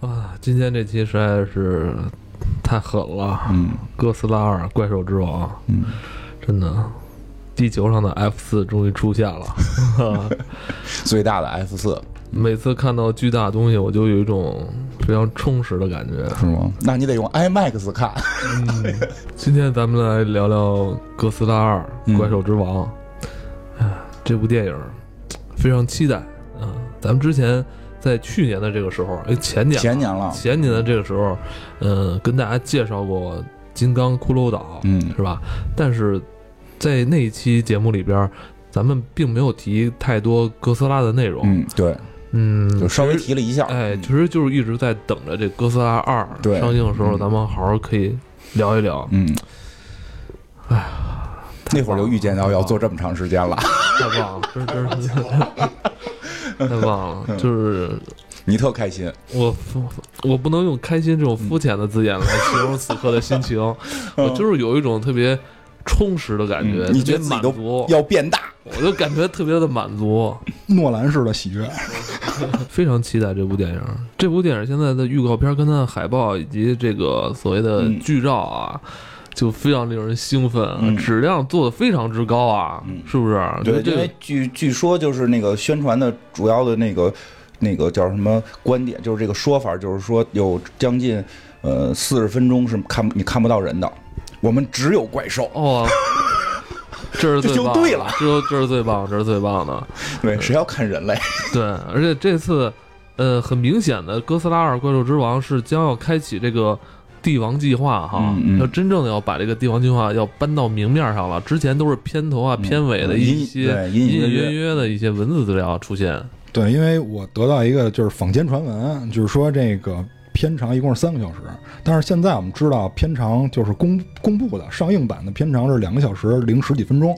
啊，今天这期实在是太狠了，嗯哥斯拉二怪兽之王，嗯，真的，地球上的 F 四终于出现了。最大的 F 四每次看到巨大的东西，我就有一种非常充实的感觉。是吗？那你得用 IMAX 看。嗯今天咱们来聊聊哥斯拉二嗯怪兽之王。哎、这部电影非常期待啊、咱们之前在去年的这个时候，哎，前年前年了，前年的这个时候，嗯、跟大家介绍过《金刚骷髅岛》，嗯是吧？但是在那一期节目里边，咱们并没有提太多哥斯拉的内容。嗯，对，嗯，就稍微提了一下。哎，其实就是一直在等着这哥斯拉二上映的时候，嗯咱们好好可以聊一聊。嗯，哎呀，那会儿就预见到要做这么长时间了。太棒了，真真是太棒嗯了！就是你特开心，我我不能用开心这种肤浅的字眼来形容此刻的心情，我就是有一种特别充实的感觉，嗯你觉得满足，要变大。我就感觉特别的满足，诺兰式的喜悦，非常期待这部电影。这部电影现在的预告片跟它的海报以及这个所谓的嗯剧照啊。就非常令人兴奋，嗯质量做的非常之高啊，嗯是不是？对，这个因为据据说就是那个宣传的主要的那个那个叫什么观点，就是这个说法，就是说有将近呃四十分钟是看你看不到人的，我们只有怪兽。哦，这是就对了这这是最棒，这是最棒的。对，谁要看人类？对，而且这次，呃，很明显的，《哥斯拉二：怪兽之王》是将要开启这个帝王计划哈，嗯嗯要真正的要把这个帝王计划要搬到明面上了。之前都是片头啊、片尾的一些隐隐约约的一些文字资料出现。对，因为我得到一个就是坊间传闻，就是说这个片长一共是三个小时，但是现在我们知道片长就是公公布的上映版的片长是两个小时零十几分钟。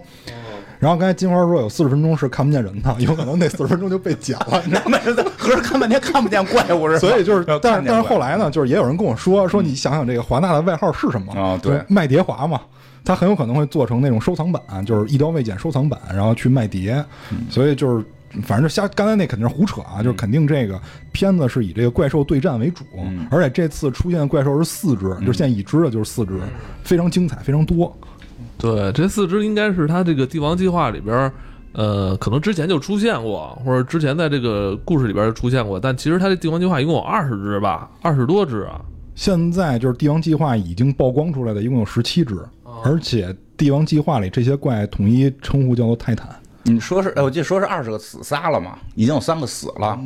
然后刚才金花说有四十分钟是看不见人的，有可能那四十分钟就被剪了，你知道吗？合着看半天看不见怪物是吧？所以就是，但是但是后来呢，就是也有人跟我说说，你想想这个华纳的外号是什么？啊对麦碟华嘛，它很有可能会做成那种收藏版，就是一刀未剪收藏版，然后去卖碟。嗯所以就是，反正就瞎，刚才那肯定是胡扯啊，就是肯定这个片子是以这个怪兽对战为主，嗯而且这次出现的怪兽是四只，就是现在已知的就是四只，非常精彩，非常多。对，这四只应该是他这个帝王计划里边，呃，可能之前就出现过，或者之前在这个故事里边就出现过，但其实他这帝王计划一共有二十只吧，二十多只啊。现在就是帝王计划已经曝光出来的，一共有十七只，而且帝王计划里这些怪统一称呼叫做泰坦。你说是，哎，我记得说是二十个死仨了嘛，已经有三个死了。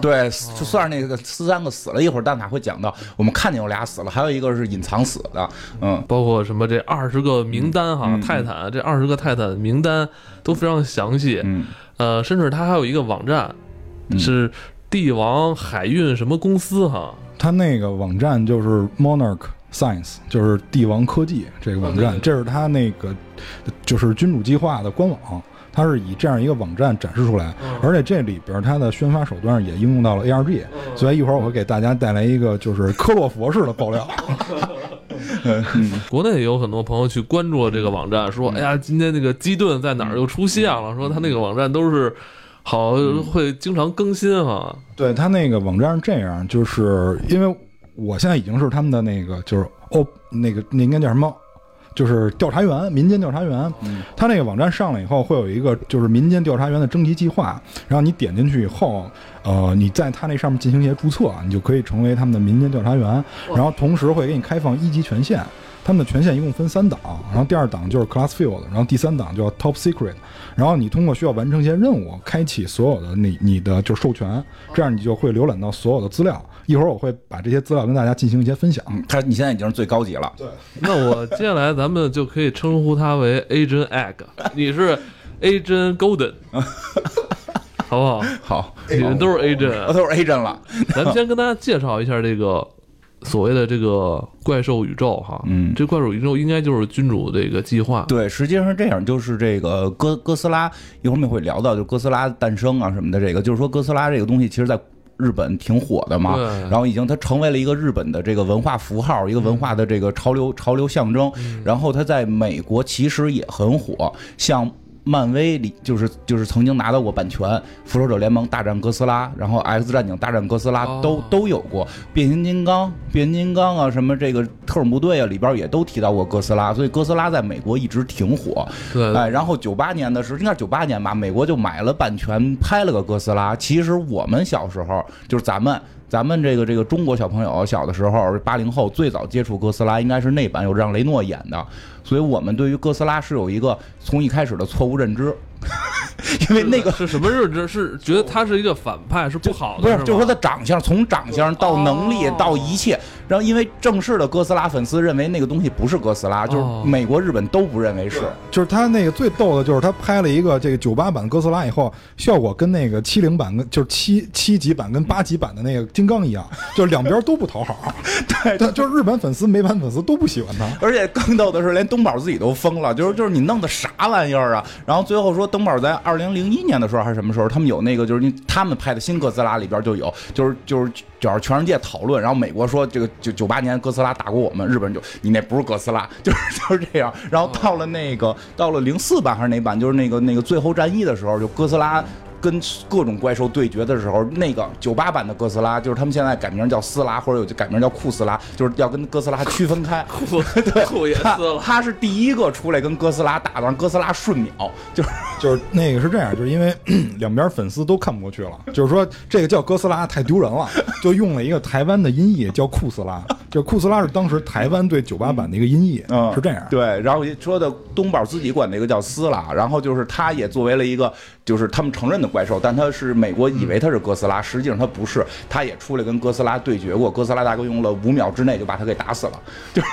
对，就算是那个三个死了，一会儿蛋挞会讲到，我们看见有俩死了，还有一个是隐藏死的。嗯，包括什么这二十个名单哈，泰坦这二十个泰坦名单都非常详细，嗯。呃，甚至它还有一个网站，嗯。是帝王海运什么公司哈，它那个网站就是 Monarch Science，就是帝王科技这个网站，哦对对这是他那个就是君主计划的官网，它是以这样一个网站展示出来，嗯。而且这里边它的宣发手段也应用到了 ARG，所以一会儿我会给大家带来一个就是科洛佛式的爆料。国内也有很多朋友去关注了这个网站，说嗯。哎呀，今天那个基顿在哪儿又出现了，说他那个网站都是好嗯会经常更新哈，对他那个网站是这样，就是因为我现在已经是他们的那个就是哦那个那应该叫什么？就是调查员，民间调查员，嗯。他那个网站上来以后，会有一个就是民间调查员的征集计划，然后你点进去以后，呃，你在他那上面进行一些注册，你就可以成为他们的民间调查员，然后同时会给你开放一级权限。他们的权限一共分三档，然后第二档就是 Class Field，然后第三档叫 Top Secret，然后你通过需要完成一些任务，开启所有的你你的就授权，这样你就会浏览到所有的资料。一会儿我会把这些资料跟大家进行一些分享。嗯，他你现在已经是最高级了。对，那我接下来咱们就可以称呼他为 Agent Egg，你是 Agent Golden，好不好？好，你们都是 Agent，我都是 agent 了。咱们先跟大家介绍一下这个所谓的这个怪兽宇宙哈，嗯这怪兽宇宙应该就是君主这个计划，对，实际上是这样，就是这个哥哥斯拉，一会儿我们会聊到，就哥斯拉诞生啊什么的。这个就是说，哥斯拉这个东西，其实在日本挺火的嘛，然后已经它成为了一个日本的这个文化符号，一个文化的这个潮流潮流象征。然后它在美国其实也很火，像漫威里就是就是曾经拿到过版权，《复仇者联盟大战哥斯拉》，然后《X 战警大战哥斯拉》都哦都有过，变形金刚、变形金刚啊，什么这个特种部队啊，里边也都提到过哥斯拉，所以哥斯拉在美国一直挺火。对，哎，然后九八年的时候，应该是九八年吧，美国就买了版权拍了个哥斯拉。其实我们小时候，就是咱们咱们这个这个中国小朋友小的时候，八零后最早接触哥斯拉，应该是那版有让雷诺演的，所以我们对于哥斯拉是有一个从一开始的错误认知，因为那个。是什么日子？是觉得他是一个反派，是不好的，不是，吗就是说他长相，从长相到能力哦到一切，然后因为正式的哥斯拉粉丝认为那个东西不是哥斯拉，就哦是美国、日本都不认为是。就是他那个最逗的，就是他拍了一个这个九八版哥斯拉以后，效果跟那个七零版跟就是七七级版跟八级版的那个金刚一样，就是两边都不讨好。对，就是日本粉丝、美版粉丝都不喜欢他。而且更逗的是，连东宝自己都疯了，就是就是你弄的啥玩意儿啊？然后最后说，登报在二零零一年的时候还是什么时候，他们有那个就是他们拍的新哥斯拉里边就有，就是就是就是全世界讨论，然后美国说这个九九八年哥斯拉打过我们，日本人就你那不是哥斯拉，就是就是这样。然后到了那个到了零四版还是哪版，就是那个那个最后战役的时候，就哥斯拉。跟各种怪兽对决的时候，那个九八版的哥斯拉，就是他们现在改名叫斯拉，或者有改名叫库斯拉，就是要跟哥斯拉区分开。酷酷也他撕了。他是第一个出来跟哥斯拉打的，让哥斯拉瞬秒，就是 就是那个是这样，就是因为 两边粉丝都看不过去了，就是说这个叫哥斯拉太丢人了，就用了一个台湾的音译叫库斯拉，就库斯拉是当时台湾对九八版的一个音译，嗯是这样。对，然后说的东宝自己管那个叫斯拉，然后就是他也作为了一个就是他们承认的怪兽，但他是美国以为他是哥斯拉，实际上他不是，他也出来跟哥斯拉对决过，哥斯拉大哥用了五秒之内就把他给打死了，就是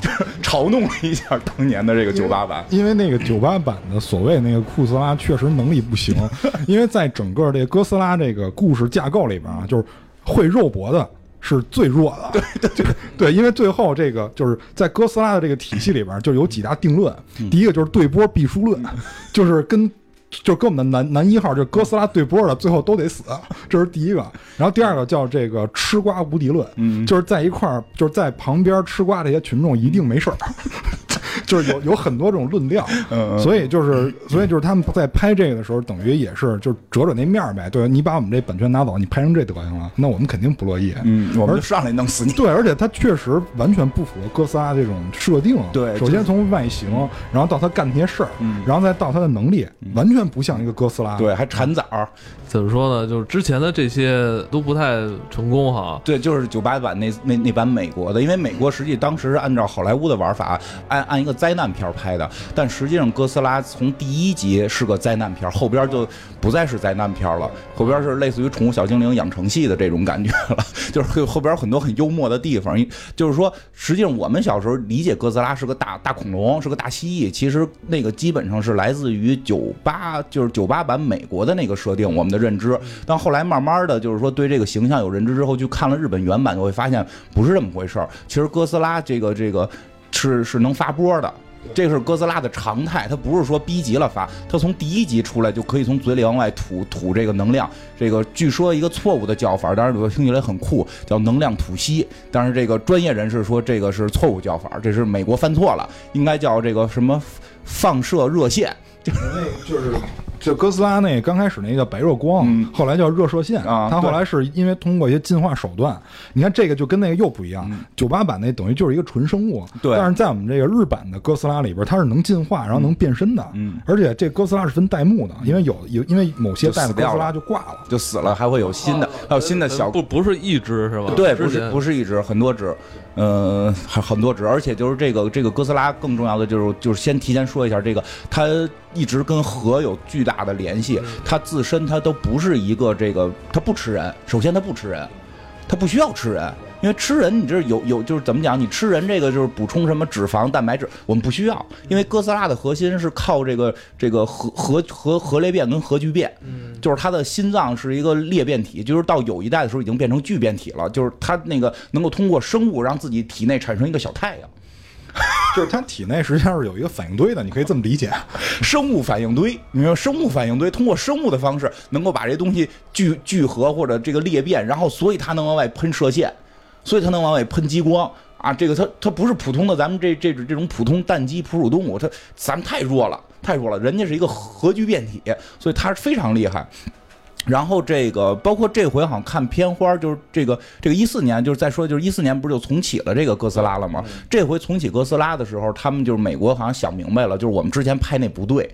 就是嘲弄了一下当年的这个九八版。因为那个九八版的所谓那个库斯拉确实能力不行，因为在整个这个哥斯拉这个故事架构里边啊，就是会肉搏的。是最弱的，对 对对，因为最后这个就是在哥斯拉的这个体系里边，就有几大定论。第一个就是对波必输论，就是跟就跟我们的男男一号就是哥斯拉对波的，最后都得死，这是第一个。然后第二个叫这个吃瓜无敌论，嗯就是在一块儿就是在旁边吃瓜这些群众一定没事儿。就是有有很多种论调，所以就是所以就是他们在拍这个的时候，等于也是就是折折那面儿呗。对你把我们这版权拿走，你拍成这德行了，那我们肯定不乐意。嗯，我们就上来弄死你。对，而且它确实完全不符合哥斯拉这种设定。对首先从外形，然后到他干那些事儿，嗯然后再到他的能力，完全不像一个哥斯拉。对，还产崽儿，怎么说呢？就是之前的这些都不太成功哈。对，就是九八版那那那版美国的，因为美国实际当时是按照好莱坞的玩法，按按一个灾难片拍的，但实际上哥斯拉从第一集是个灾难片，后边就不再是灾难片了，后边是类似于宠物小精灵养成系的这种感觉了，就是后边很多很幽默的地方，就是说，实际上我们小时候理解哥斯拉是个大大恐龙，是个大蜥蜴，其实那个基本上是来自于九八，就是九八版美国的那个设定，我们的认知。但后来慢慢的就是说对这个形象有认知之后，去看了日本原版，就会发现不是这么回事儿。其实哥斯拉这个这个是是能发波的。这是哥斯拉的常态，它不是说逼急了发，它从第一集出来就可以从嘴里往外吐吐这个能量。这个据说一个错误的叫法，当然有的听起来很酷，叫能量吐息。但是这个专业人士说这个是错误叫法，这是美国犯错了，应该叫这个什么放射热线。那就是就哥斯拉那刚开始那个白热光，嗯后来叫热射线。啊它后来是因为通过一些进化手段，你看这个就跟那个又不一样。九八版那等于就是一个纯生物，对但是在我们这个日版的哥斯拉里边，它是能进化，然后能变身的。嗯而且这哥斯拉是分代目的，因为有有因为某些就代的哥斯拉就挂了。就死了，还会有新的，还有新的小不不是一只是吧？对，不是不是一只，很多只，呃，很很多只，而且就是这个这个哥斯拉更重要的就是就是先提前说一下，这个它一直跟核有巨大的联系，它自身它都不是一个这个，它不吃人，首先它不吃人，它不需要吃人。因为吃人，你这有有就是怎么讲？你吃人这个就是补充什么脂肪、蛋白质，我们不需要，因为哥斯拉的核心是靠这个这个核核核核裂变跟核聚变，就是它的心脏是一个裂变体，就是到有一代的时候已经变成聚变体了，就是它那个能够通过生物让自己体内产生一个小太阳，就是它体内实际上是有一个反应堆的，你可以这么理解。生物反应堆，你说？生物反应堆通过生物的方式能够把这东西聚聚合或者这个裂变，然后所以它能往外喷射线，所以它能往外喷激光。啊，这个它它不是普通的咱们这这种这种普通蛋鸡哺乳动物，它咱们太弱了，太弱了，人家是一个核聚变体，所以他非常厉害。然后这个包括这回好像看片花，就是这个这个一四年，就是再说就是一四年不是就重启了这个哥斯拉了吗？这回重启哥斯拉的时候，他们就是美国好像想明白了，就是我们之前拍那不对。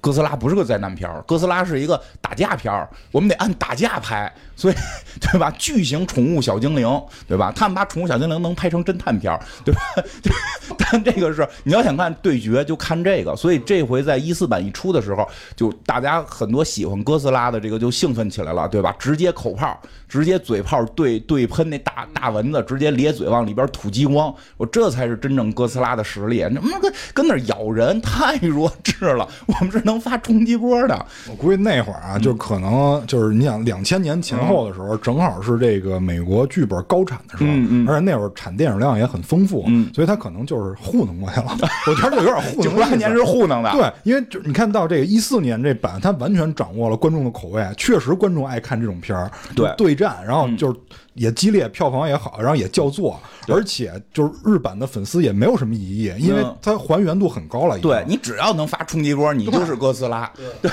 哥斯拉不是个灾难片儿，哥斯拉是一个打架片儿，我们得按打架拍，所以对吧？巨型宠物小精灵，对吧？他们把宠物小精灵能拍成侦探片儿，对吧？但这个是你要想看对决，就看这个。所以这回在一四版一出的时候，就大家很多喜欢哥斯拉的这个就兴奋起来了，对吧？直接口炮，直接嘴炮对对喷那大大蚊子，直接咧嘴往里边吐激光，我这才是真正哥斯拉的实力。那个跟那咬人太弱智了，我们是。能发冲击波的，我估计那会儿啊，就可能就是你想两千年前后的时候，正好是这个美国剧本高产的时候，而且那会儿产电影量也很丰富，所以他可能就是糊弄过去了。我觉得就有点糊弄。九八年是糊弄的，对，因为就你看到这个一四年这版，他完全掌握了观众的口味，确实观众爱看这种片儿，对对战，然后就是。也激烈，票房也好，然后也叫座，而且就是日版的粉丝也没有什么异议，因为它还原度很高了。对你只要能发冲击波，你就是哥斯拉。对，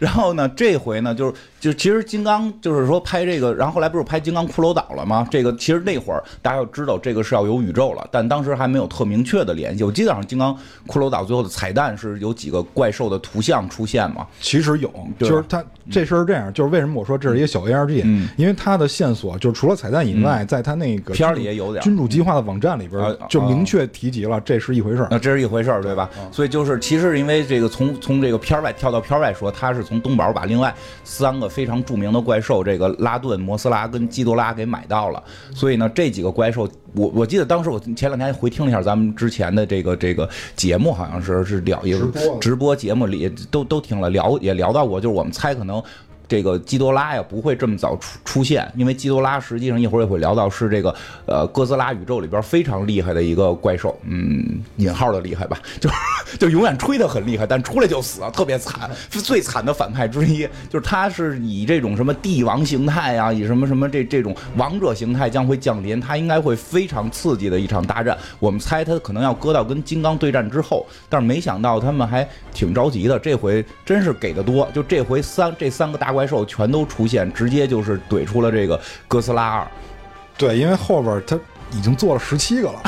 然后呢，这回呢，就是就其实金刚就是说拍这个，然后后来不是拍金刚骷髅岛了吗？这个其实那会儿大家要知道，这个是要有宇宙了，但当时还没有特明确的联系。我记得好像金刚骷髅岛最后的彩蛋是有几个怪兽的图像出现嘛？其实有，就是它这事儿是这样，就是为什么我说这是一个小 ARG，因为它的线索就是除了。彩蛋以外，在他那个片里也有点君主计划的网站里边就明确提及了，这是一回事儿。那这是一回事儿，对吧？所以就是其实因为这个从从这个片儿外跳到片儿外说，他是从东宝把另外三个非常著名的怪兽，这个拉顿、摩斯拉跟基多拉给买到了。所以呢，这几个怪兽，我我记得当时我前两天回听了一下咱们之前的这个这个节目，好像是是聊一个直播节目里都都听了聊也聊到过，就是我们猜可能。这个基多拉呀不会这么早出出现，因为基多拉实际上一会儿也会聊到是这个呃哥斯拉宇宙里边非常厉害的一个怪兽，嗯，引号的厉害吧，就就永远吹的很厉害，但出来就死，特别惨，最惨的反派之一，就是他是以这种什么帝王形态啊，以什么什么这这种王者形态将会降临，他应该会非常刺激的一场大战。我们猜他可能要搁到跟金刚对战之后，但是没想到他们还挺着急的，这回真是给的多，就这回三这三个大怪。怪兽全都出现，直接就是怼出了这个哥斯拉二。对，因为后边他已经做了十七个了，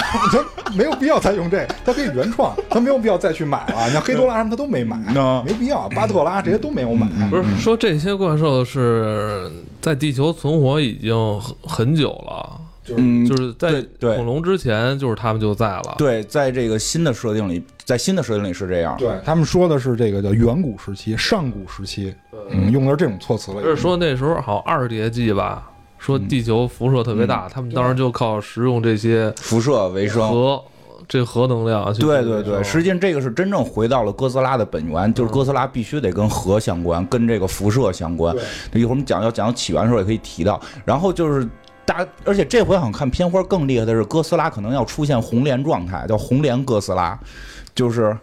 他没有必要再用这，他可以原创，他没有必要再去买了。你像黑多拉什么他都没买，没必要。巴特拉这些都没有买。不是说这些怪兽是在地球存活已经很很久了。嗯，就是在恐龙之前，就是他们就在了。对，在这个新的设定里，在新的设定里是这样。对他们说的是这个叫远古时期、上古时期，嗯，用的是这种措辞了。就是说那时候好像二叠纪吧，说地球辐射特别大，他们当时就靠食用这些辐射为生，核这核能量。对对对，实际上这个是真正回到了哥斯拉的本源，就是哥斯拉必须得跟核相关，跟这个辐射相关。一会儿我们讲要讲起源的时候也可以提到。然后就是。大，而且这回好像看片花更厉害的是，哥斯拉可能要出现红莲状态，叫红莲哥斯拉，就是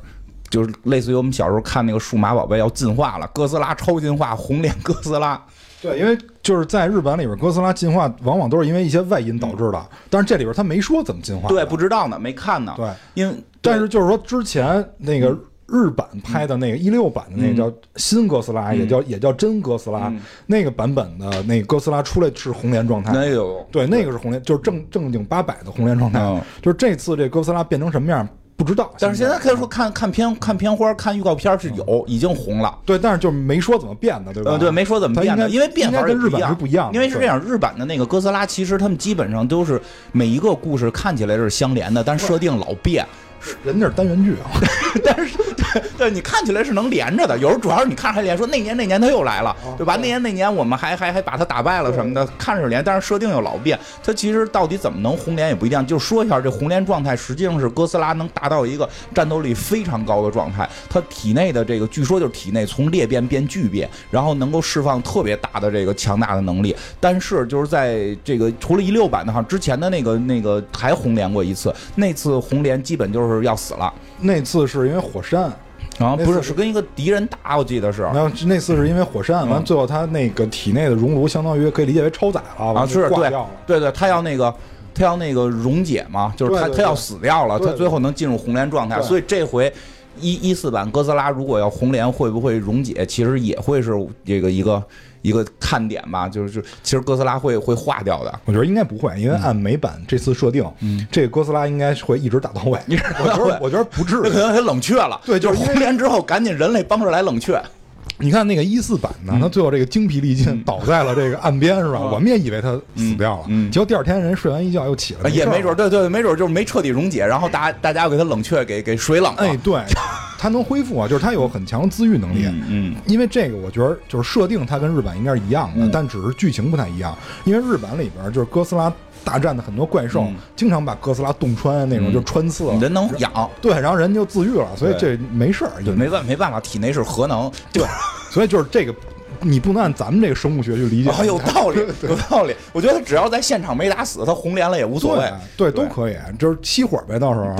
就是类似于我们小时候看那个数码宝贝要进化了，哥斯拉超进化，红莲哥斯拉。对，因为就是在日本里边，哥斯拉进化往往都是因为一些外因导致的，但是这里边他没说怎么进化。对，不知道呢，没看呢。对，因为但是就是说之前那个。日版拍的那个一六版的那个叫新哥斯拉，也叫也叫真哥斯拉，那个版本的那个哥斯拉出来是红莲状态。没有，对，那个是红莲，就是正正经八百的红莲状态。就是这次这哥斯拉变成什么样不知道，但是现在可以说看看片看片花看预告片是有已经红了。对，但是就没说怎么变的，对吧？对，没说怎么变的，因为变法跟日本是不一样。因为是这样，日版的那个哥斯拉其实他们基本上都是每一个故事看起来是相连的，但设定老变。人那是单元剧啊，但是对对，你看起来是能连着的。有时候主要是你看还连，说那年那年他又来了，对吧？那年那年我们还还还把他打败了什么的，看着连，但是设定又老变。他其实到底怎么能红莲也不一定。就说一下这红莲状态，实际上是哥斯拉能达到一个战斗力非常高的状态。他体内的这个据说就是体内从裂变变巨变，然后能够释放特别大的这个强大的能力。但是就是在这个除了一六版的哈，之前的那个那个还红莲过一次，那次红莲基本就是。是要死了，那次是因为火山，然后不是是跟一个敌人打，我记得是。然后那次是因为火山，完最后他那个体内的熔炉相当于可以理解为超载了，啊是对对对，他要那个他要那个溶解嘛，就是他他要死掉了，他最后能进入红莲状态，所以这回一一四版哥斯拉如果要红莲会不会溶解，其实也会是这个一个一个看点吧。就是就其实哥斯拉会会化掉的。我觉得应该不会，因为按美版这次设定，这个哥斯拉应该会一直打到位。一直打到位我觉得我觉得不至于。那可能还冷却了，对就是就是红莲之后，赶紧人类帮着来冷却。你看那个一四版呢，他最后这个精疲力尽倒在了这个岸边，是吧？我们也以为他死掉了，结果第二天人睡完一觉又起来了，也没准，对对，没准就是没彻底溶解，然后大大家又给他冷却，给给水冷了。哎，对，他能恢复啊，就是它有很强的自愈能力。嗯嗯因为这个，我觉得就是设定它跟日版应该是一样的，嗯但只是剧情不太一样。因为日版里边就是哥斯拉大战的很多怪兽，嗯经常把哥斯拉洞穿那种，嗯就穿刺了。人能养，对，然后人就自愈了，所以这没事儿。对，没办没办法，体内是核能，对，所以就是这个，你不能按咱们这个生物学去理解。啊，有道理，有道理。我觉得只要在现场没打死，他红莲了也无所谓。对，对，都可以，就是熄火呗，到时候，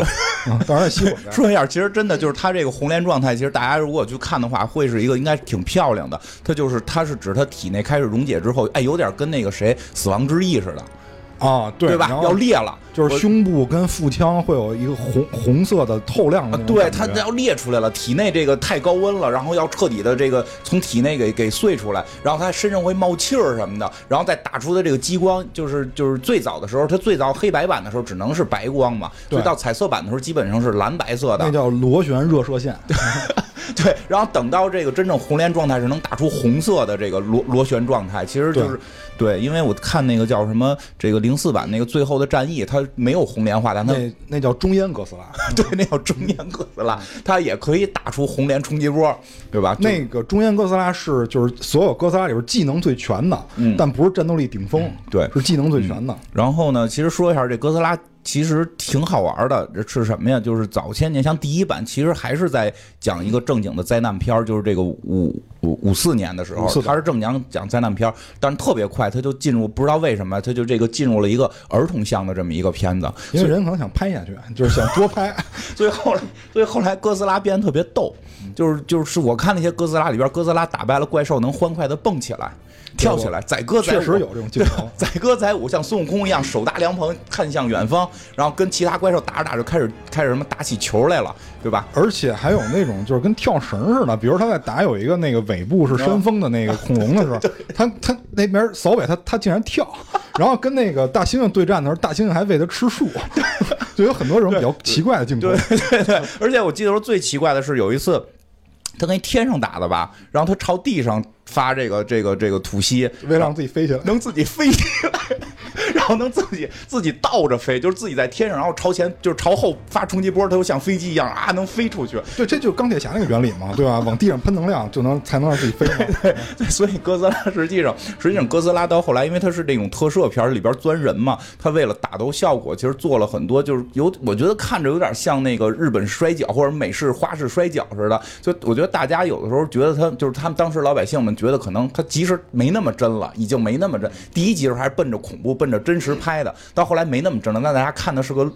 嗯到时候熄火呗。说一下，其实真的就是他这个红莲状态，其实大家如果去看的话，会是一个应该挺漂亮的。它就是它是指它体内开始溶解之后，哎，有点跟那个谁死亡之翼似的，啊，对对吧要裂了，就是胸部跟腹腔会有一个红红色的透亮的对，它要裂出来了，体内这个太高温了，然后要彻底的这个从体内给给碎出来，然后它身上会冒气儿什么的，然后再打出的这个激光，就是就是最早的时候，它最早黑白版的时候只能是白光嘛，对。所以到彩色版的时候基本上是蓝白色的。那，叫螺旋热射线。对，然后等到这个真正红莲状态是能打出红色的这个螺螺旋状态，其实就是对，因为我看那个叫什么这个零四版那个最后的战役，它没有红莲化，但它那那叫中烟哥斯拉。对那叫中烟哥斯拉，它也可以打出红莲冲击波，对吧？那个中烟哥斯拉是就是所有哥斯拉里边技能最全的，嗯但不是战斗力顶峰，对是技能最全的。然后呢，其实说一下这哥斯拉，其实挺好玩的。这是什么呀？就是早些年，像第一版，其实还是在讲一个正经的灾难片儿，就是这个五五五四年的时候54，他是正讲讲灾难片儿，但是特别快，他就进入不知道为什么，他就这个进入了一个儿童向的这么一个片子。因为人可能想拍下去，就是想多拍。所以后来，所以后来哥斯拉变得特别逗，就是就是我看那些哥斯拉里边，哥斯拉打败了怪兽，能欢快的蹦起来、跳起来，载歌载舞，确实有这种镜头 载歌载舞，像孙悟空一样手搭凉棚看向远方，然后跟其他怪兽打着打着开始开始什么打起球来了，对吧？而且还有那种就是跟跳绳似的，比如他在打有一个那个尾部是山峰的那个恐龙的时候，他他那边扫尾他他竟然跳，然后跟那个大猩猩对战的时候，大猩猩还喂他吃树，就有很多这种比较奇怪的镜头。对对对，而且我记得说最奇怪的是有一次。他跟天上打的吧，然后他朝地上发这个这个这个吐息，为了让自己飞起来，能自己飞起来，然后能自己自己倒着飞，就是自己在天上，然后朝前就是朝后发冲击波，它就像飞机一样啊，能飞出去。对，这就是钢铁侠那个原理嘛，对吧？往地上喷能量就能才能让自己飞嘛。对，所以哥斯拉实际上，实际上哥斯拉到后来，因为它是那种特摄片儿里边钻人嘛，它为了打斗效果，其实做了很多，就是有我觉得看着有点像那个日本摔跤或者美式花式摔跤似的。就我觉得大家有的时候觉得他就是他们当时老百姓们觉得可能他其实没那么真了，已经没那么真。第一集时候还是奔着恐怖、奔着真实拍的，到后来没那么真了，那大家看的是个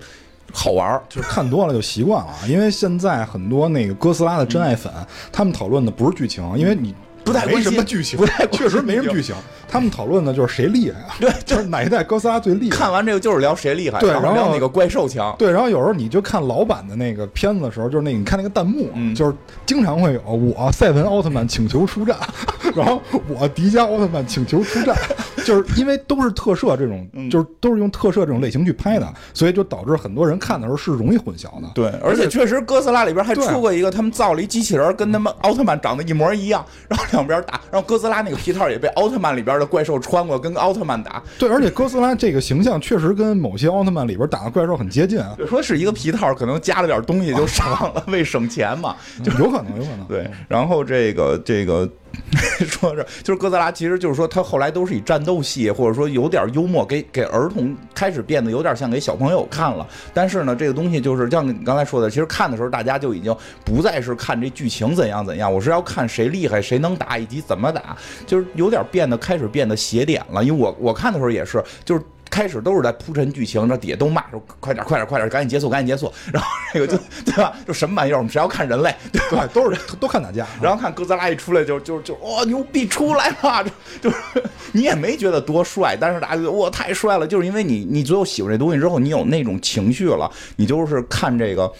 好玩。就是看多了就习惯了，因为现在很多那个哥斯拉的真爱粉，他们讨论的不是剧情，因为你不太关心什么剧情，不太确实没什么剧情。他们讨论的就是谁厉害啊，对 就是哪一代哥斯拉最厉害。看完这个就是聊谁厉害，然对然后聊那个怪兽强。对，然后有时候你就看老版的那个片子的时候，就是那个你看那个弹幕，嗯就是经常会有我赛文奥特曼请求出战，然后我迪迦奥特曼请求出战，就是因为都是特摄这种，嗯就是都是用特摄这种类型去拍的，所以就导致很多人看的时候是容易混淆的。对，而且确实哥斯拉里边还出过一个，他们造了一机器人，跟他们奥特曼长得一模一样，然后两边打，然后哥斯拉那个皮套也被奥特曼里边的怪兽穿过，跟奥特曼打，对，而且哥斯拉这个形象确实跟某些奥特曼里边打的怪兽很接近啊，就说是一个皮套，可能加了点东西就上了，为省钱嘛。就有可能，有可能。对，然后这个这个 说是就是哥斯拉，其实就是说他后来都是以战斗戏或者说有点幽默，给给儿童开始变得有点像给小朋友看了。但是呢，这个东西就是像你刚才说的，其实看的时候大家就已经不再是看这剧情怎样怎样，我是要看谁厉害，谁能打以及怎么打，就是有点变得开始变得邪点了。因为我我看的时候也是，就是。开始都是在铺陈剧情，那底下都骂说快点快点快点，赶紧结束赶紧结束。然后这个就对吧？就什么玩意儿？我们谁要看人类？对吧？对，都是都看打架，然后看哥斯拉一出来就就就哇、牛逼出来了，就 就是你也没觉得多帅，但是大家觉得哇太帅了，就是因为你你最后喜欢这东西之后，你有那种情绪了，你就是看这个。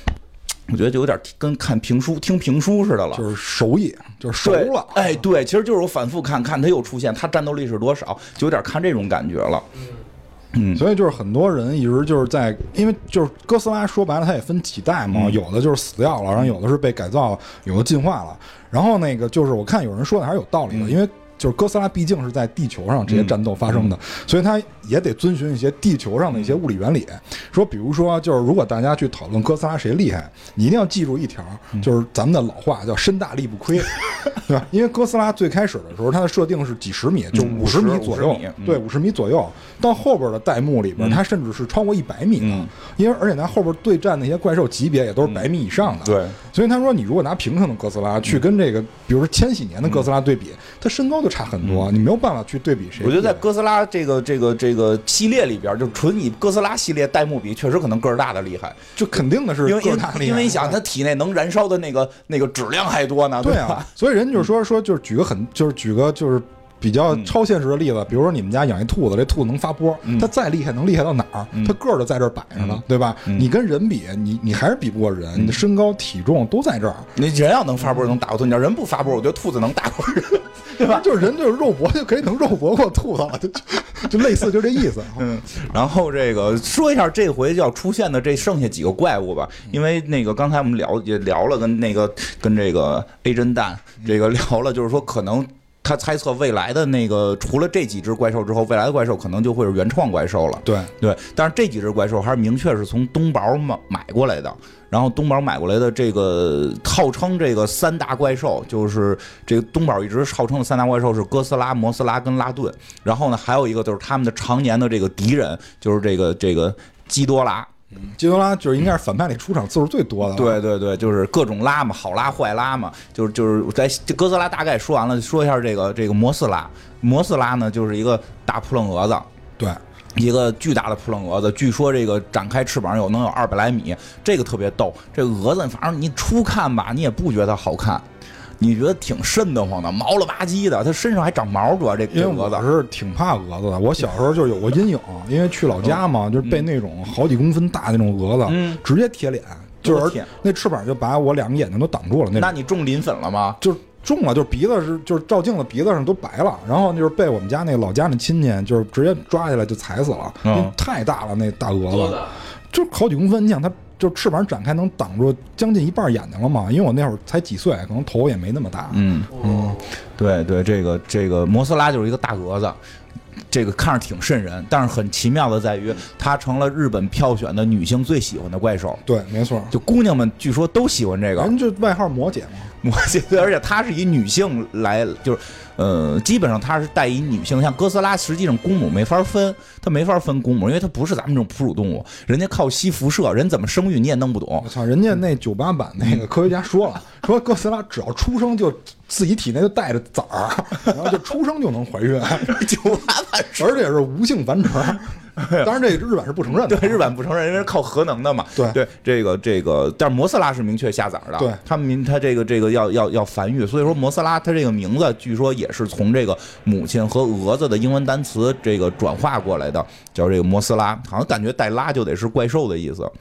我觉得就有点跟看评书、听评书似的了。就是熟也，就是熟了。哎，对，其实就是我反复看看他又出现，他战斗力是多少，就有点看这种感觉了。嗯所以就是很多人一直就是在，因为就是哥斯拉说白了，它也分几代嘛，嗯。有的就是死掉了，然后有的是被改造，有的进化了。然后那个就是我看有人说的还是有道理的，嗯。因为就是哥斯拉毕竟是在地球上这些战斗发生的，所以它也得遵循一些地球上的一些物理原理。说比如说，就是如果大家去讨论哥斯拉谁厉害，你一定要记住一条，嗯就是咱们的老话叫“身大力不亏”，对吧？因为哥斯拉最开始的时候，它的设定是几十米，就嗯五十米左右50米，嗯对，五十米左右。到后边的弹幕里边，它甚至是超过一百米的，嗯因为而且它后边对战那些怪兽级别也都是百米以上的。对，所以他说，你如果拿平成的哥斯拉去跟这个，比如说千禧年的哥斯拉对比，它身高就差很多，你没有办法去对比谁。我觉得在哥斯拉这个这个这个系列里边，就纯以哥斯拉系列代目比，确实可能个儿大的厉害，就肯定的是因为因为个儿大厉害因为你想，他体内能燃烧的那个那个质量还多呢，吧对啊？，所以人就是说说就是举个很就是举个就是。比较超现实的例子，比如说你们家养一兔子，这兔子能发波，它再厉害能厉害到哪儿？它个儿就在这儿摆着呢，对吧？你跟人比，你你还是比不过人，你的身高体重都在这儿，你人要能发波能打过兔，你要人不发波，我觉得兔子能打过人。对吧？就是人就是肉搏就可以能肉搏过兔子了，就就就类似就这意思。嗯，然后这个说一下这回要出现的这剩下几个怪物吧，因为那个刚才我们聊也聊了，跟那个跟这个 A 侦蛋这个聊了，就是说可能。他猜测未来的那个，除了这几只怪兽之后，未来的怪兽可能就会是原创怪兽了。对，对，但是这几只怪兽还是明确是从东宝买买过来的。然后东宝买过来的这个号称这个三大怪兽，就是这个东宝一直号称的三大怪兽是哥斯拉、摩斯拉跟拉顿。然后呢，还有一个就是他们的常年的这个敌人，就是这个这个基多拉。基多拉就是应该是反派里出场次数最多的了。对对对，就是各种拉嘛，好拉坏拉嘛，就是就是在这哥斯拉大概说完了，说一下这个这个摩斯拉。摩斯拉呢，就是一个大扑棱蛾子。对，一个巨大的扑棱蛾子，据说这个展开翅膀有能有二百来米，这个特别逗。这个蛾子，反正你初看吧，你也不觉得好看，你觉得挺瘆得慌的，毛了吧唧的，它身上还长毛，主要这因为这蛾子。我是挺怕蛾子的，我小时候就有过阴影，因为去老家嘛，就是被那种好几公分大那种蛾子嗯直接贴脸，就是那翅膀就把我两个眼睛都挡住了，那那你中磷粉了吗？就是中了，就是鼻子是就是照镜子鼻子上都白了，然后就是被我们家那个老家那亲戚就是直接抓起来就踩死了，因为嗯太大了那大蛾子？就好几公分，你想它。就翅膀展开能挡住将近一半眼睛了嘛？因为我那会儿才几岁，可能头也没那么大。嗯，嗯，对对，这个这个摩斯拉就是一个大蛾子。这个看着挺瘆人，但是很奇妙的在于，它成了日本票选的女性最喜欢的怪兽。对，没错。就姑娘们据说都喜欢这个，人就外号魔姐嘛。魔姐，对，而且它是以女性来，就是，呃，基本上它是带一女性，像哥斯拉，实际上公母没法分，它没法分公母，因为它不是咱们这种哺乳动物，人家靠吸辐射，人怎么生育你也弄不懂我。操，人家那九八版那个科学家说了，说哥斯拉只要出生就自己体内就带着崽儿，然后就出生就能怀孕，九八版而且是无性繁殖。当然，这日本是不承认的。对日本不承认，因为是靠核能的嘛。对对，这个这个，但是摩斯拉是明确下崽儿的。对他们民他这个这个要要要繁育，所以说摩斯拉它这个名字据说也也是从这个母亲和蛾子的英文单词这个转化过来的，叫这个摩斯拉，好像感觉带拉就得是怪兽的意思。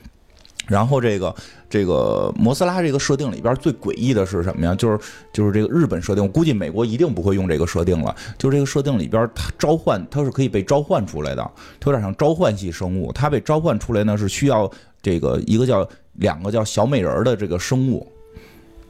然后这个这个摩斯拉这个设定里边最诡异的是什么呀？就是就是这个日本设定，我估计美国一定不会用这个设定了。就是这个设定里边，它召唤它是可以被召唤出来的，它有点像召唤系生物。它被召唤出来呢是需要这个一个叫两个叫小美人儿的这个生物。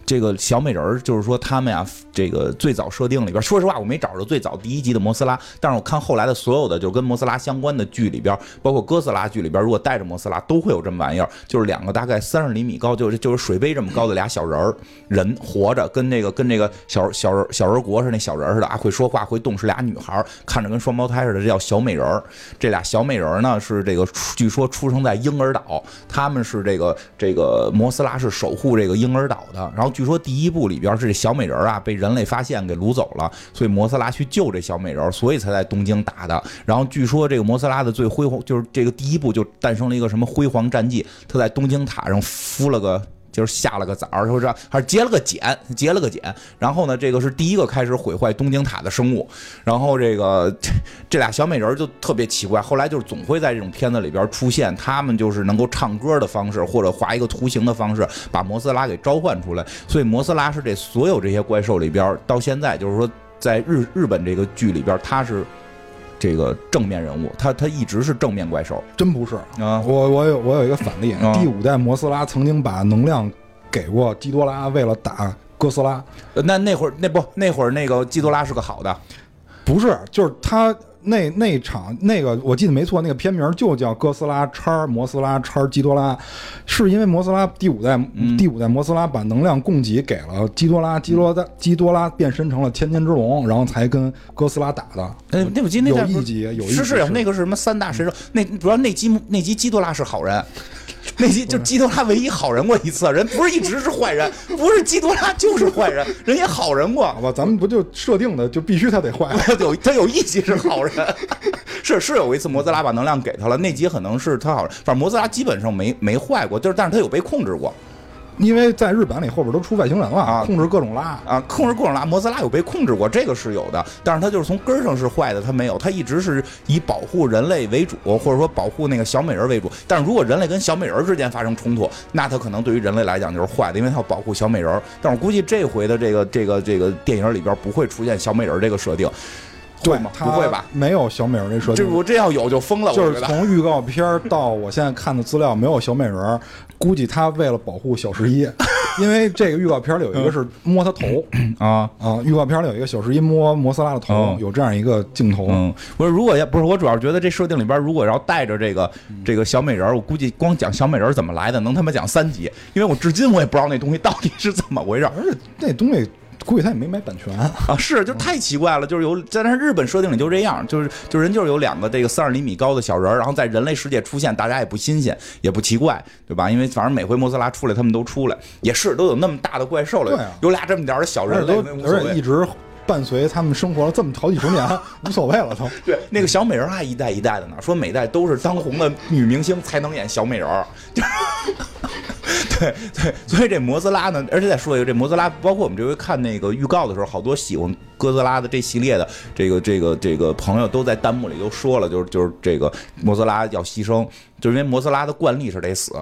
这个小美人儿就是说他们呀，这个最早设定里边，说实话我没找着最早第一集的摩斯拉，但是我看后来的所有的就跟摩斯拉相关的剧里边，包括哥斯拉剧里边，如果带着摩斯拉都会有这么玩意儿，就是两个大概三十厘米高，就是就是水杯这么高的俩小人儿，人活着，跟那个跟那个小小人小人国是那小人似的啊，会说话会动，是俩女孩，看着跟双胞胎似的，这叫小美人儿。这俩小美人儿呢是这个据说出生在婴儿岛，他们是这个这个摩斯拉是守护这个婴儿岛的，然后据说第一部里边是小美人啊被人类发现给掳走了，所以摩斯拉去救这小美人，所以才在东京打的。然后据说这个摩斯拉的最辉煌，就是这个第一部就诞生了一个什么辉煌战绩，他在东京塔上敷了个。就是下了个崽儿，说是还是结了个茧，结了个茧。然后呢，这个是第一个开始毁坏东京塔的生物。然后这个 这俩小美人就特别奇怪，后来就是总会在这种片子里边出现，他们就是能够唱歌的方式，或者画一个图形的方式，把摩斯拉给召唤出来。所以摩斯拉是这所有这些怪兽里边，到现在就是说，在日日本这个剧里边，他是这个正面人物，他他一直是正面怪兽真不是。啊。我我有我有一个反例，啊第五代摩斯拉曾经把能量给过基多拉，为了打哥斯拉。呃那那会儿那不那会儿那个基多拉是个好的，不是，就是他那那场那个，我记得没错，那个片名就叫《哥斯拉叉摩斯拉叉基多拉》，是因为摩斯拉第五代、嗯第五代摩斯拉把能量供给给了基多拉，基多拉基多拉变身成了千年之龙，然后才跟哥斯拉打的。那那我记得那代不有一集有一集是是有是那个是什么三大神兽，那主要那集那集基多拉是好人。那集就基多拉唯一好人过一次，人不是一直是坏人，不是基多拉就是坏人，人也好人过好。吧，咱们不就设定的就必须他得坏？他有他有一集是好人，是是有一次摩斯拉把能量给他了，那集可能是他好人，反正摩斯拉基本上没没坏过，就是但是他有被控制过因为在日本里后边都出外星人了，啊控制各种拉。啊，控制各种拉，摩斯拉有被控制过，这个是有的，但是它就是从根儿上是坏的，它没有，它一直是以保护人类为主，或者说保护那个小美人为主，但是如果人类跟小美人之间发生冲突，那它可能对于人类来讲就是坏的，因为它要保护小美人，但我估计这回的这个这个这个电影里边不会出现小美人这个设定，对吗？不会吧？？没有小美人这设定。这我这要有就疯了，就是。从预告片儿到我现在看的资料，没有小美人儿，估计他为了保护小十一，因为这个预告片里有一个是摸他头。啊，啊，预告片里有一个小十一摸摩斯拉的头哦，有这样一个镜头。嗯，不是，如果要不是我主要觉得这设定里边，如果要带着这个这个小美人儿，我估计光讲小美人儿怎么来的，能他妈讲三集，因为我至今我也不知道那东西到底是怎么回事而且那东西估计他也没买版权。啊！是，就太奇怪了，就是有但是日本设定里就这样，就是就人就是有两个这个三十厘米高的小人儿，然后在人类世界出现，大家也不新鲜，也不奇怪，对吧？因为反正每回莫斯拉出来，他们都出来，也是都有那么大的怪兽了，啊有俩这么点儿的小人类。而且一直伴随他们生活了这么好几十年，无所谓了都。对，那个小美人儿还一代一代的呢，说每代都是当红的女明星才能演小美人儿。对对，所以这摩斯拉呢，而且再说一个，这摩斯拉，包括我们这回看那个预告的时候，好多喜欢哥斯拉的这系列的这个这个这个朋友都在弹幕里都说了，就是就是这个摩斯拉要牺牲，就是因为摩斯拉的惯例是得死。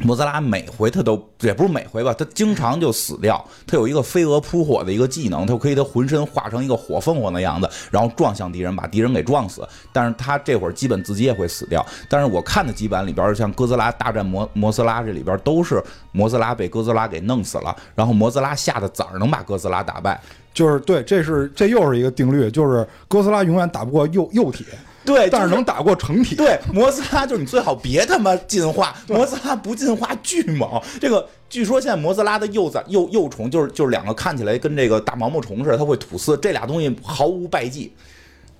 摩斯拉每回他都也不是每回吧，他经常就死掉。他有一个飞蛾扑火的一个技能，他可以他浑身化成一个火凤凰的样子，然后撞向敌人，把敌人给撞死。但是他这会儿基本自己也会死掉。但是我看的几版里边，像哥斯拉大战摩摩斯拉这里边都是摩斯拉被哥斯拉给弄死了，然后摩斯拉下的崽儿能把哥斯拉打败。就是对，这是这又是一个定律，就是哥斯拉永远打不过幼幼体，对，但是能打过成体。对，摩斯拉就是你最好别他妈进化，摩斯拉不进化巨猛。这个据说现在摩斯拉的幼崽幼幼虫就是就是两个看起来跟这个大毛毛虫似的，它会吐丝，这俩东西毫无败绩。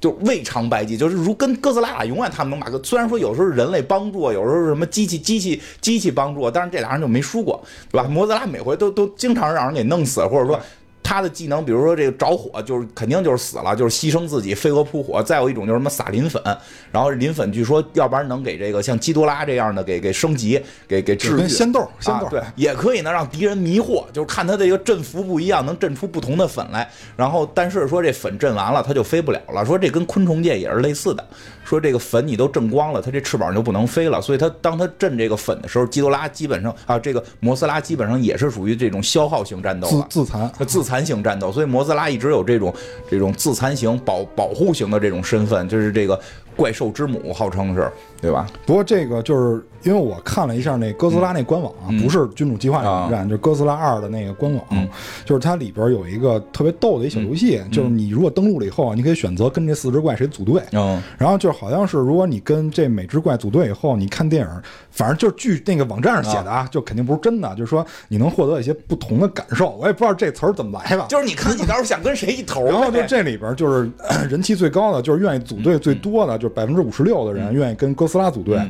就未尝败绩，就是如跟哥斯拉打永远他们能把个，虽然说有时候是人类帮助，有时候是什么机器机器机器帮助，但是这俩人就没输过，对吧？摩斯拉每回都都经常让人给弄死，或者说他的技能，比如说这个着火，就是肯定就是死了，就是牺牲自己，飞蛾扑火。再有一种就是什么撒磷粉，然后磷粉据说要不然能给这个像基多拉这样的给给升级，给给治愈。仙豆仙豆啊，对，也可以呢让敌人迷惑，就是看他这个振幅不一样，能振出不同的粉来。然后但是说这粉振完了，它就飞不了了。说这跟昆虫界也是类似的，说这个粉你都震光了，它这翅膀就不能飞了。所以它当它震这个粉的时候，基多拉基本上啊，这个摩斯拉基本上也是属于这种消耗型战斗了。自自残。它自残型战斗，所以摩斯拉一直有这种这种自残型保保护型的这种身份，就是这个怪兽之母，号称是，对吧？不过这个就是因为我看了一下那哥斯拉那官网啊，嗯。不是君主计划网站，就是哥斯拉二的那个官网，嗯。就是它里边有一个特别逗的一小游戏，就是你如果登录了以后啊，你可以选择跟这四只怪谁组队。嗯。然后就好像是，如果你跟这每只怪组队以后，你看电影，反正就是据那个网站上写的啊，就肯定不是真的，就是说你能获得一些不同的感受。我也不知道这词儿怎么来的。就是你看你到时候想跟谁一头呗，然后就这里边就是呃 人气最高的，就是愿意组队最多的，就是百分之五十六的人愿意跟哥斯拉组队，